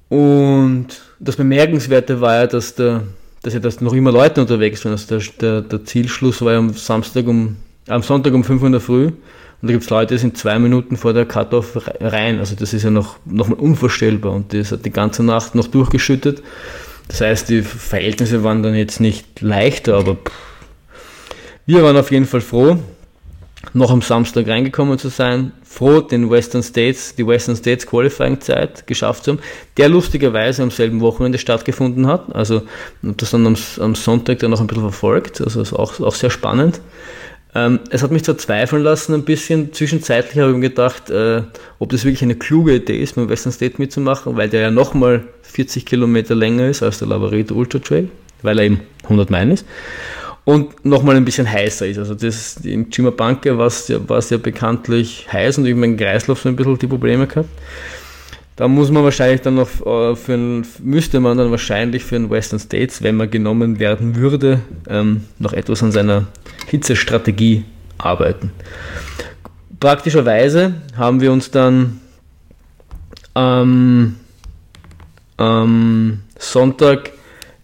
Und das Bemerkenswerte war ja, dass, der, dass ja das noch immer Leute unterwegs waren. Also der, der, der Zielschluss war ja am Samstag um, am Sonntag um 5 Uhr in der Früh. Und da gibt es Leute, die sind zwei Minuten vor der Cut-Off rein. Also das ist ja noch, noch mal unvorstellbar. Und das hat die ganze Nacht noch durchgeschüttet. Das heißt, die Verhältnisse waren dann jetzt nicht leichter, aber pff. wir waren auf jeden Fall froh, noch am Samstag reingekommen zu sein, froh, den Western States, die Western States Qualifying Zeit geschafft zu haben, der lustigerweise am selben Wochenende stattgefunden hat. Also das dann am, am Sonntag dann noch ein bisschen verfolgt, also ist auch, auch sehr spannend. Ähm, es hat mich zwar zweifeln lassen ein bisschen. Zwischenzeitlich habe ich mir gedacht, äh, ob das wirklich eine kluge Idee ist, beim Western State mitzumachen, weil der ja nochmal 40 Kilometer länger ist als der Lavaredo Ultra Trail, weil er eben 100 Meilen ist. Und nochmal ein bisschen heißer ist. Also das, im Chimabanke war es ja, ja bekanntlich heiß und ich habe meinen Kreislauf so ein bisschen die Probleme gehabt. Da muss man wahrscheinlich dann noch äh, für ein, müsste man dann wahrscheinlich für den Western States, wenn man genommen werden würde, ähm, noch etwas an seiner Hitzestrategie arbeiten. Praktischerweise haben wir uns dann am ähm, Sonntag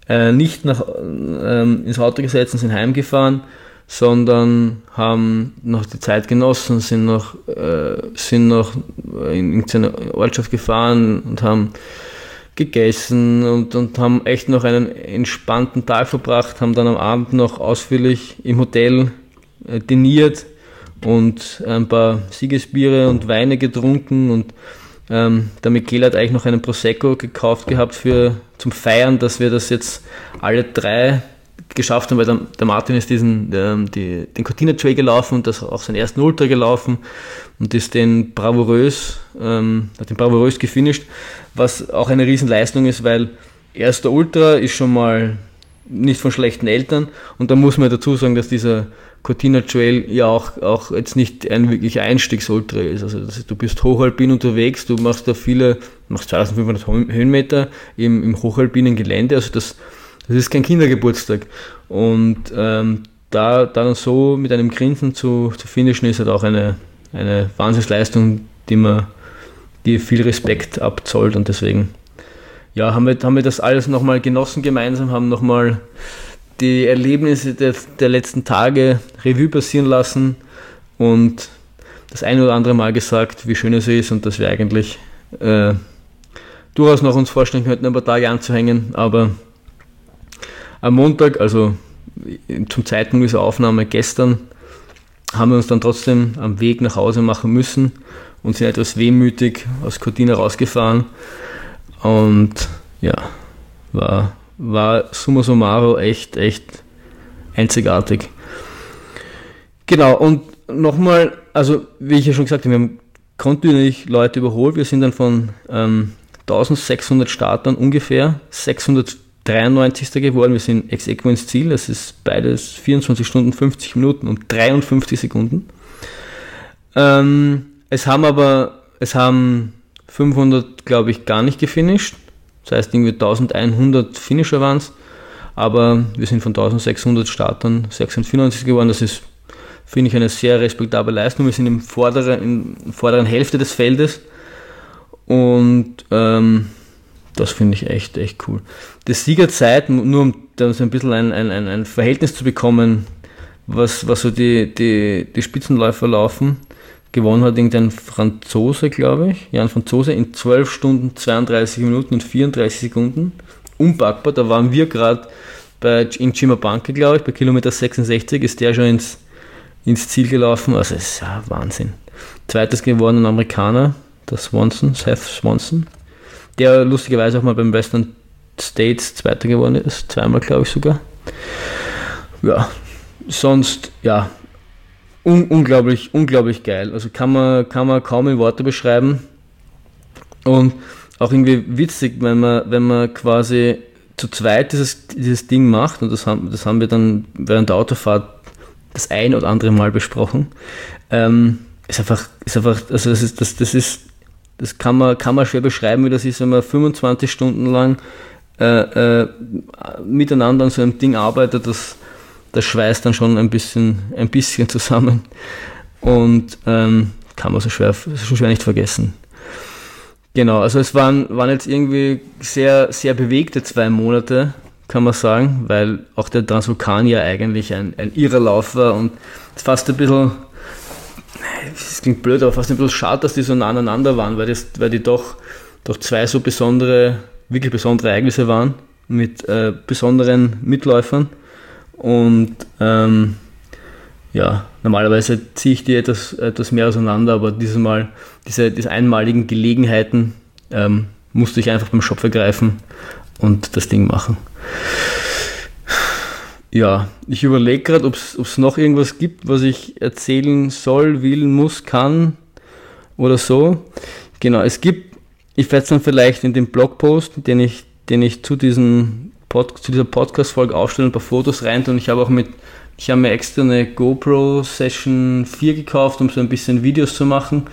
äh, nicht nach, ähm, ins Auto gesetzt und sind heimgefahren, sondern haben noch die Zeit genossen, sind noch, äh, sind noch in irgendeine Ortschaft gefahren und haben gegessen und, und haben echt noch einen entspannten Tag verbracht, haben dann am Abend noch ausführlich im Hotel äh, diniert und ein paar Siegesbiere und Weine getrunken und ähm, der Michele hat eigentlich noch einen Prosecco gekauft gehabt für, zum Feiern, dass wir das jetzt alle drei geschafft haben, weil der, der Martin ist diesen, ähm, die, den Cortina Trail gelaufen und das auch seinen ersten Ultra gelaufen und ist den bravourös, ähm, hat den bravourös gefinisht, was auch eine Riesenleistung ist, weil erster Ultra ist schon mal nicht von schlechten Eltern und da muss man dazu sagen, dass dieser Cortina Trail ja auch, auch jetzt nicht ein wirklicher Einstiegsultra ist. Also du bist hochalpin unterwegs, du machst da viele, machst 2500 Höhenmeter im, im hochalpinen Gelände, also das das ist kein Kindergeburtstag. Und ähm, da, da dann so mit einem Grinsen zu, zu finishen, ist halt auch eine, eine Wahnsinnsleistung, die man die viel Respekt abzollt und deswegen ja, haben wir, haben wir das alles nochmal genossen gemeinsam, haben nochmal die Erlebnisse der, der letzten Tage Revue passieren lassen und das ein oder andere Mal gesagt, wie schön es ist und dass wir eigentlich äh, durchaus noch uns vorstellen könnten, ein paar Tage anzuhängen, aber am Montag, also zum Zeitpunkt dieser Aufnahme gestern, haben wir uns dann trotzdem am Weg nach Hause machen müssen und sind etwas wehmütig aus Cortina rausgefahren. Und ja, war, war summa summarum echt, echt einzigartig. Genau, und nochmal, also wie ich ja schon gesagt habe, wir haben kontinuierlich Leute überholt. Wir sind dann von ähm, 1600 Startern ungefähr 600 93. geworden. Wir sind ex equo ins Ziel. Das ist beides 24 Stunden, 50 Minuten und 53 Sekunden. Ähm, es haben aber, es haben 500, glaube ich, gar nicht gefinisht. Das heißt, irgendwie 1100 Finisher waren es. Aber wir sind von 1600 Startern 694 geworden. Das ist, finde ich, eine sehr respektable Leistung. Wir sind im vorderen, in der vorderen Hälfte des Feldes. Und ähm, das finde ich echt, echt cool. Die Siegerzeit, nur um da so ein bisschen ein, ein, ein Verhältnis zu bekommen, was, was so die, die, die Spitzenläufer laufen, gewonnen hat irgendein Franzose, glaube ich. Ja, ein Franzose in 12 Stunden, 32 Minuten und 34 Sekunden. Unpackbar, da waren wir gerade in Chimabanke, glaube ich, bei Kilometer 66 ist der schon ins, ins Ziel gelaufen. Also es ist ja Wahnsinn. Zweites geworden ein Amerikaner, der Swanson, Seth Swanson der lustigerweise auch mal beim Western States Zweiter geworden ist, zweimal glaube ich sogar. Ja, sonst, ja, un unglaublich, unglaublich geil. Also kann man, kann man kaum in Worte beschreiben. Und auch irgendwie witzig, wenn man, wenn man quasi zu zweit dieses, dieses Ding macht, und das haben, das haben wir dann während der Autofahrt das ein oder andere Mal besprochen, ähm, ist einfach, ist einfach, also das ist, das, das ist das kann man, kann man schwer beschreiben, wie das ist, wenn man 25 Stunden lang äh, äh, miteinander an so einem Ding arbeitet. Das, das schweißt dann schon ein bisschen, ein bisschen zusammen. Und ähm, kann man so schwer, so schwer nicht vergessen. Genau, also es waren, waren jetzt irgendwie sehr, sehr bewegte zwei Monate, kann man sagen, weil auch der Transvulkan ja eigentlich ein, ein irrer Lauf war und fast ein bisschen es klingt blöd, aber fast ein bisschen schade, dass die so nah aneinander waren, weil, das, weil die doch, doch zwei so besondere, wirklich besondere Ereignisse waren mit äh, besonderen Mitläufern. Und ähm, ja, normalerweise ziehe ich die etwas, etwas mehr auseinander, aber dieses Mal, diese, diese einmaligen Gelegenheiten ähm, musste ich einfach beim Shop ergreifen und das Ding machen. Ja, ich überlege gerade, ob es noch irgendwas gibt, was ich erzählen soll, will, muss, kann oder so. Genau, es gibt, ich werde es dann vielleicht in dem Blogpost, den ich, den ich zu, diesen Pod, zu dieser Podcast-Folge aufstellen, ein paar Fotos rein und ich habe auch mit, ich habe mir extra eine GoPro Session 4 gekauft, um so ein bisschen Videos zu machen.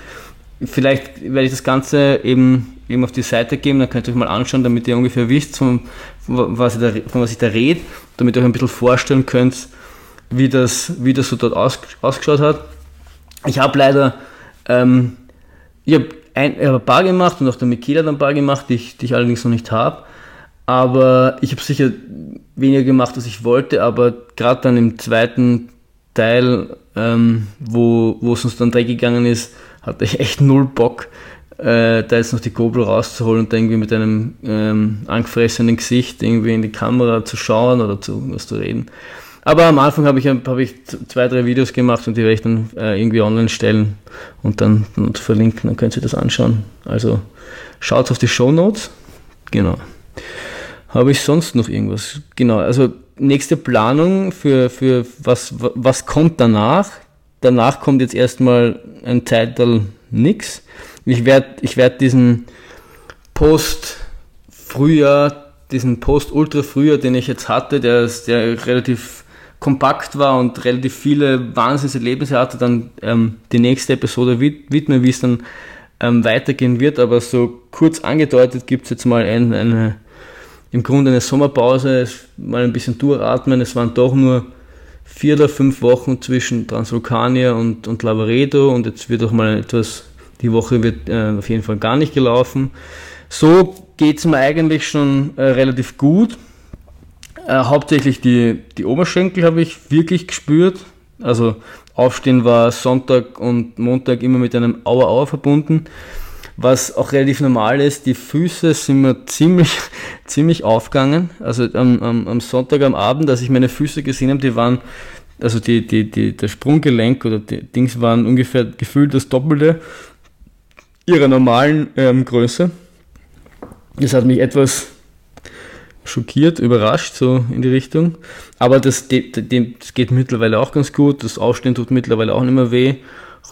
Vielleicht werde ich das Ganze eben, eben auf die Seite geben, dann könnt ihr euch mal anschauen, damit ihr ungefähr wisst, von, was, ich da, von was ich da rede, damit ihr euch ein bisschen vorstellen könnt, wie das, wie das so dort aus, ausgeschaut hat. Ich habe leider, ähm, ich habe ein, hab ein paar gemacht und auch der Mikela hat ein paar gemacht, die ich, die ich allerdings noch nicht habe. Aber ich habe sicher weniger gemacht, als ich wollte, aber gerade dann im zweiten Teil, ähm, wo, wo es uns dann dreckig gegangen ist, hatte ich echt null Bock, äh, da jetzt noch die GoPro rauszuholen und irgendwie mit einem ähm, angefressenen Gesicht irgendwie in die Kamera zu schauen oder zu was zu reden. Aber am Anfang habe ich, hab ich zwei, drei Videos gemacht und die werde ich dann äh, irgendwie online stellen und dann, dann verlinken, dann könnt ihr das anschauen. Also schaut auf die Show Notes. Genau. Habe ich sonst noch irgendwas? Genau, also nächste Planung für, für was, was kommt danach? Danach kommt jetzt erstmal ein Zeital nix. Ich werde ich werd diesen Post-Frühjahr, diesen Post-Ultra-Frühjahr, den ich jetzt hatte, der, der relativ kompakt war und relativ viele Wahnsinnserlebnisse hatte, dann ähm, die nächste Episode widmen, wie es dann ähm, weitergehen wird. Aber so kurz angedeutet gibt es jetzt mal ein, eine, im Grunde eine Sommerpause, mal ein bisschen durchatmen. Es waren doch nur vier oder fünf Wochen zwischen Transvulkania und, und Lavaredo und jetzt wird auch mal etwas die Woche wird äh, auf jeden Fall gar nicht gelaufen. So geht es mir eigentlich schon äh, relativ gut. Äh, hauptsächlich die, die Oberschenkel habe ich wirklich gespürt. Also Aufstehen war Sonntag und Montag immer mit einem Auer-Auer verbunden. Was auch relativ normal ist, die Füße sind mir ziemlich, ziemlich aufgegangen. Also am, am, am Sonntag am Abend, als ich meine Füße gesehen habe, die waren, also die, die, die, der Sprunggelenk oder die Dings waren ungefähr gefühlt das Doppelte ihrer normalen ähm, Größe. Das hat mich etwas schockiert, überrascht, so in die Richtung. Aber das, das geht mittlerweile auch ganz gut. Das Aufstehen tut mittlerweile auch nicht mehr weh.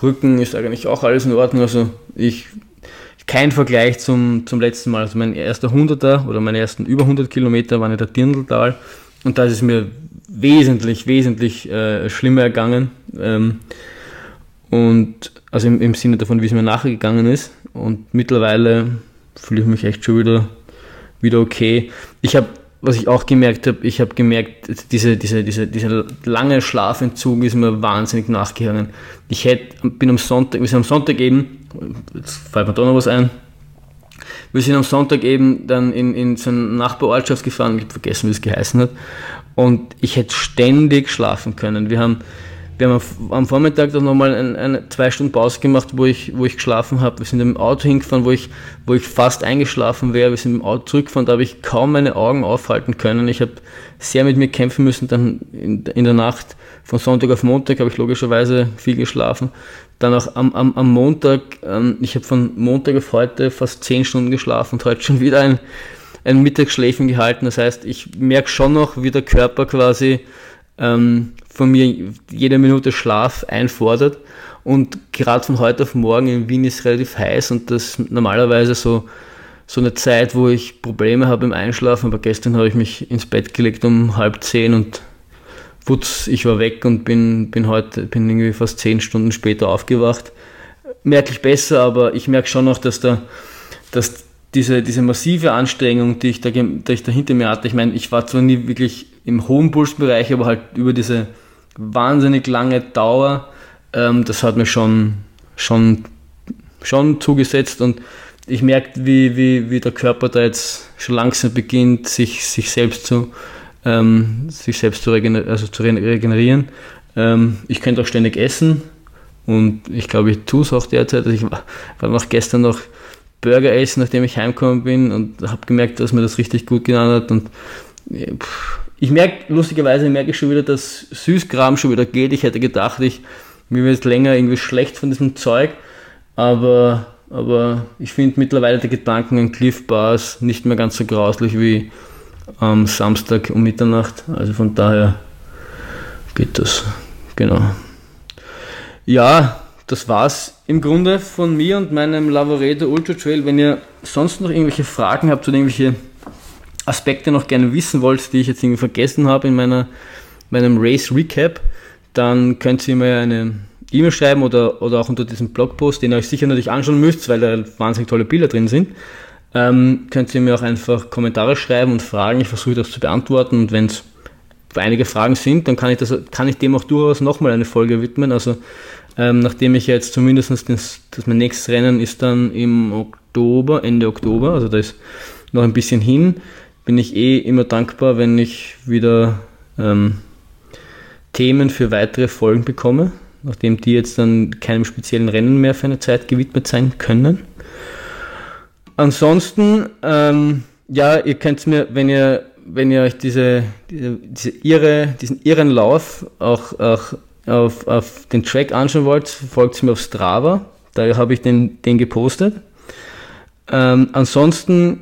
Rücken ist eigentlich auch alles in Ordnung. Also ich, kein Vergleich zum, zum letzten Mal. Also mein erster Hunderter oder meine ersten über 100 Kilometer waren in der Dirndltal. Und da ist es mir wesentlich, wesentlich äh, schlimmer ergangen. Ähm, und also im, im Sinne davon, wie es mir nachgegangen ist. Und mittlerweile fühle ich mich echt schon wieder, wieder okay. Ich habe, was ich auch gemerkt habe, ich habe gemerkt, diese, diese, diese, dieser lange Schlafentzug ist mir wahnsinnig nachgegangen. Ich hätte, bin am Sonntag, wir sind am Sonntag eben, jetzt fällt mir da noch was ein, wir sind am Sonntag eben dann in, in so eine Nachbarortschaft gefahren, ich habe vergessen, wie es geheißen hat, und ich hätte ständig schlafen können. Wir haben wir haben am Vormittag dann nochmal eine, eine zwei Stunden Pause gemacht, wo ich, wo ich geschlafen habe. Wir sind im Auto hingefahren, wo ich, wo ich fast eingeschlafen wäre. Wir sind im Auto zurückgefahren, da habe ich kaum meine Augen aufhalten können. Ich habe sehr mit mir kämpfen müssen. Dann in, in der Nacht von Sonntag auf Montag habe ich logischerweise viel geschlafen. Dann auch am, am, am Montag, ähm, ich habe von Montag auf heute fast zehn Stunden geschlafen und heute schon wieder ein, ein Mittagsschläfen gehalten. Das heißt, ich merke schon noch, wie der Körper quasi ähm, von mir jede Minute Schlaf einfordert. Und gerade von heute auf morgen in Wien ist relativ heiß und das normalerweise so, so eine Zeit, wo ich Probleme habe im Einschlafen. Aber gestern habe ich mich ins Bett gelegt um halb zehn und putz, ich war weg und bin, bin heute, bin irgendwie fast zehn Stunden später aufgewacht. Merklich besser, aber ich merke schon noch, dass da, dass diese, diese massive Anstrengung, die ich, da, die ich da hinter mir hatte, ich meine, ich war zwar nie wirklich im hohen Pulsbereich, aber halt über diese wahnsinnig lange Dauer, ähm, das hat mir schon, schon, schon zugesetzt und ich merke, wie, wie, wie der Körper da jetzt schon langsam beginnt, sich, sich selbst zu, ähm, sich selbst zu, regener also zu regenerieren. Ähm, ich könnte auch ständig essen und ich glaube, ich tue es auch derzeit. Also ich war, war noch gestern noch Burger essen, nachdem ich heimgekommen bin und habe gemerkt, dass mir das richtig gut getan hat. Und ich merke, lustigerweise merke ich schon wieder, dass Süßkram schon wieder geht. Ich hätte gedacht, ich, mir wird länger irgendwie schlecht von diesem Zeug, aber, aber ich finde mittlerweile die Gedanken an Cliff Bars nicht mehr ganz so grauslich wie am Samstag um Mitternacht. Also von daher geht das. Genau. Ja, das war's im Grunde von mir und meinem Lavaredo Ultra Trail. Wenn ihr sonst noch irgendwelche Fragen habt oder irgendwelche Aspekte noch gerne wissen wollt, die ich jetzt irgendwie vergessen habe in meiner, meinem Race Recap, dann könnt ihr mir eine E-Mail schreiben oder, oder auch unter diesem Blogpost, den ihr euch sicher natürlich anschauen müsst, weil da wahnsinnig tolle Bilder drin sind. Ähm, könnt ihr mir auch einfach Kommentare schreiben und Fragen. Ich versuche das zu beantworten und wenn es einige Fragen sind, dann kann ich, das, kann ich dem auch durchaus nochmal eine Folge widmen. Also ähm, nachdem ich jetzt zumindest das, das mein nächstes Rennen ist dann im Oktober, Ende Oktober, also da ist noch ein bisschen hin, bin ich eh immer dankbar, wenn ich wieder ähm, Themen für weitere Folgen bekomme, nachdem die jetzt dann keinem speziellen Rennen mehr für eine Zeit gewidmet sein können. Ansonsten, ähm, ja, ihr könnt mir, wenn ihr, wenn ihr euch diese, diese, diese irre, diesen irren Lauf auch, auch auf, auf den Track anschauen wollt, folgt mir auf Strava. Da habe ich den, den gepostet. Ähm, ansonsten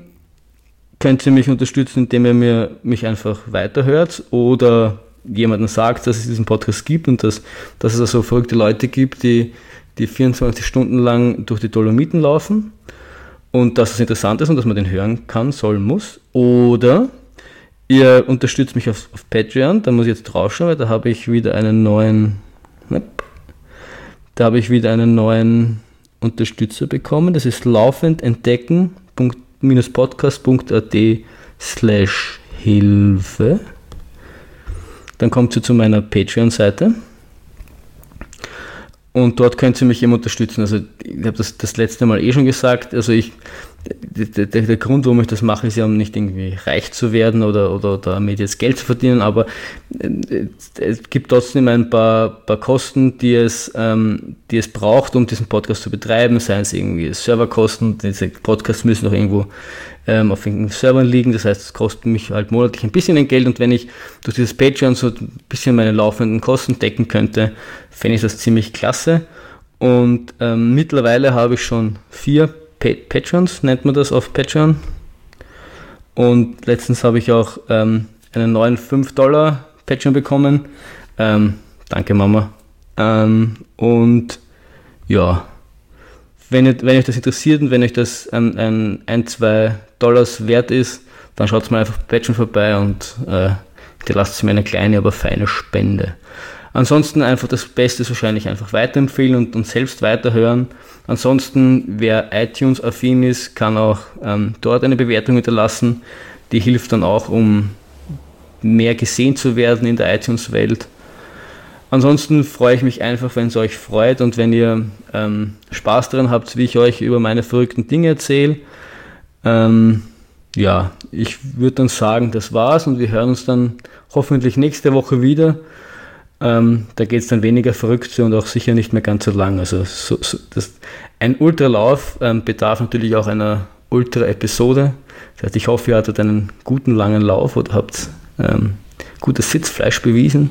könnt ihr mich unterstützen, indem ihr mir, mich einfach weiterhört oder jemanden sagt, dass es diesen Podcast gibt und dass, dass es also verrückte Leute gibt, die, die 24 Stunden lang durch die Dolomiten laufen und dass es interessant ist und dass man den hören kann, soll, muss. Oder ihr unterstützt mich auf, auf Patreon, da muss ich jetzt draufschauen, weil da habe ich wieder einen neuen, ne, da habe ich wieder einen neuen Unterstützer bekommen. Das ist laufendentdecken.podcast.at slash Hilfe. Dann kommt ihr zu meiner Patreon-Seite. Und dort könnt ihr mich eben unterstützen. Also ich habe das das letzte Mal eh schon gesagt. Also ich, der, der, der, Grund, warum ich das mache, ist ja, um nicht irgendwie reich zu werden oder, oder damit jetzt Geld zu verdienen, aber äh, es gibt trotzdem ein paar, paar Kosten, die es, ähm, die es braucht, um diesen Podcast zu betreiben, seien es irgendwie Serverkosten, diese Podcasts müssen auch irgendwo ähm, auf irgendeinen Servern liegen, das heißt, es kostet mich halt monatlich ein bisschen Geld und wenn ich durch dieses Patreon so ein bisschen meine laufenden Kosten decken könnte, fände ich das ziemlich klasse. Und ähm, mittlerweile habe ich schon vier Patrons, nennt man das auf Patreon. Und letztens habe ich auch ähm, einen neuen 5 Dollar Patreon bekommen. Ähm, danke Mama. Ähm, und ja, wenn, wenn euch das interessiert und wenn euch das ein, ein, ein zwei Dollars wert ist, dann schaut mal einfach bei Patreon vorbei und äh, ihr lasst mir eine kleine, aber feine Spende. Ansonsten einfach das Beste ist wahrscheinlich einfach weiterempfehlen und, und selbst weiterhören. Ansonsten, wer iTunes-affin ist, kann auch ähm, dort eine Bewertung hinterlassen. Die hilft dann auch, um mehr gesehen zu werden in der iTunes-Welt. Ansonsten freue ich mich einfach, wenn es euch freut und wenn ihr ähm, Spaß daran habt, wie ich euch über meine verrückten Dinge erzähle. Ähm, ja, ich würde dann sagen, das war's und wir hören uns dann hoffentlich nächste Woche wieder. Ähm, da geht es dann weniger verrückt und auch sicher nicht mehr ganz so lang. Also so, so, das, ein Ultralauf ähm, bedarf natürlich auch einer Ultra-Episode. Das heißt, ich hoffe, ihr hattet einen guten langen Lauf oder habt ähm, gutes Sitzfleisch bewiesen.